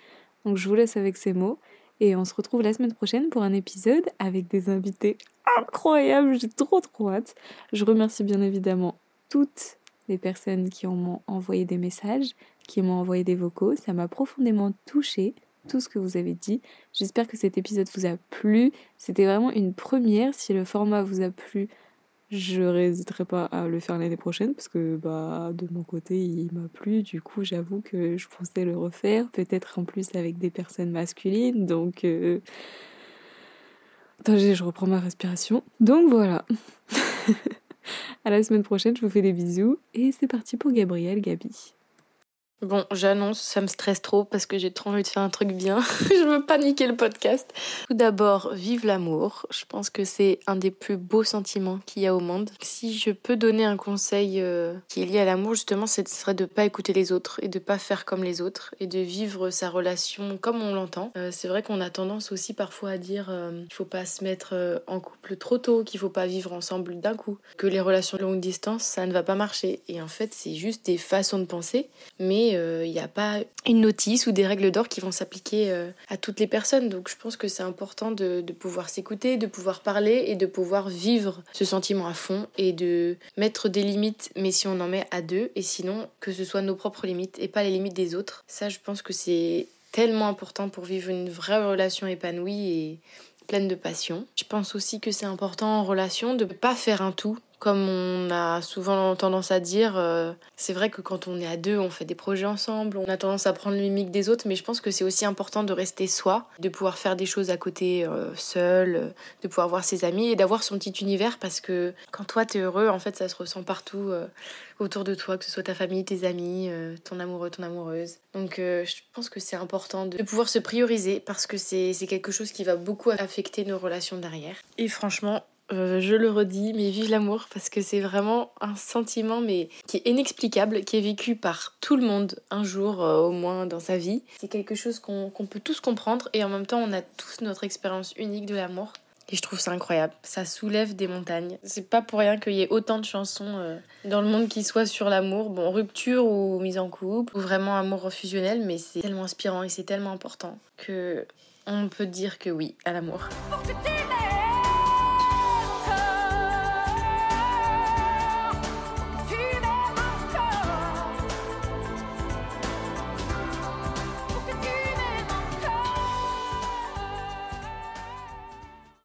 donc je vous laisse avec ces mots. Et on se retrouve la semaine prochaine pour un épisode avec des invités incroyables. J'ai trop trop hâte. Je remercie bien évidemment toutes les personnes qui m'ont envoyé des messages, qui m'ont envoyé des vocaux. Ça m'a profondément touchée, tout ce que vous avez dit. J'espère que cet épisode vous a plu. C'était vraiment une première. Si le format vous a plu, je n'hésiterai pas à le faire l'année prochaine parce que bah de mon côté il m'a plu. Du coup j'avoue que je pensais le refaire, peut-être en plus avec des personnes masculines. Donc euh... Attends, je reprends ma respiration. Donc voilà. à la semaine prochaine, je vous fais des bisous et c'est parti pour Gabriel Gabi. Bon, j'annonce, ça me stresse trop parce que j'ai trop envie de faire un truc bien. je veux paniquer le podcast. Tout d'abord, vive l'amour. Je pense que c'est un des plus beaux sentiments qu'il y a au monde. Si je peux donner un conseil euh, qui est lié à l'amour, justement, ce serait de pas écouter les autres et de pas faire comme les autres et de vivre sa relation comme on l'entend. Euh, c'est vrai qu'on a tendance aussi parfois à dire euh, qu'il faut pas se mettre euh, en couple trop tôt, qu'il faut pas vivre ensemble d'un coup, que les relations longue distance, ça ne va pas marcher. Et en fait, c'est juste des façons de penser, mais il n'y a pas une notice ou des règles d'or qui vont s'appliquer euh, à toutes les personnes. Donc je pense que c'est important de, de pouvoir s'écouter, de pouvoir parler et de pouvoir vivre ce sentiment à fond et de mettre des limites, mais si on en met à deux, et sinon que ce soit nos propres limites et pas les limites des autres. Ça, je pense que c'est tellement important pour vivre une vraie relation épanouie et pleine de passion. Je pense aussi que c'est important en relation de ne pas faire un tout. Comme on a souvent tendance à dire, euh, c'est vrai que quand on est à deux, on fait des projets ensemble, on a tendance à prendre le des autres, mais je pense que c'est aussi important de rester soi, de pouvoir faire des choses à côté euh, seul, euh, de pouvoir voir ses amis et d'avoir son petit univers parce que quand toi t'es heureux, en fait ça se ressent partout autour de toi, que ce soit ta famille, tes amis, ton amoureux, ton amoureuse. Donc je pense que c'est important de, de pouvoir se prioriser parce que c'est quelque chose qui va beaucoup affecter nos relations derrière. Et franchement, euh, je le redis, mais vive l'amour parce que c'est vraiment un sentiment mais qui est inexplicable, qui est vécu par tout le monde un jour euh, au moins dans sa vie. C'est quelque chose qu'on peut tous comprendre et en même temps on a tous notre expérience unique de l'amour. Et je trouve ça incroyable. Ça soulève des montagnes. C'est pas pour rien qu'il y ait autant de chansons euh, dans le monde qui soient sur l'amour. Bon, rupture ou mise en couple, ou vraiment amour fusionnel, mais c'est tellement inspirant et c'est tellement important que on peut dire que oui à l'amour. T'aies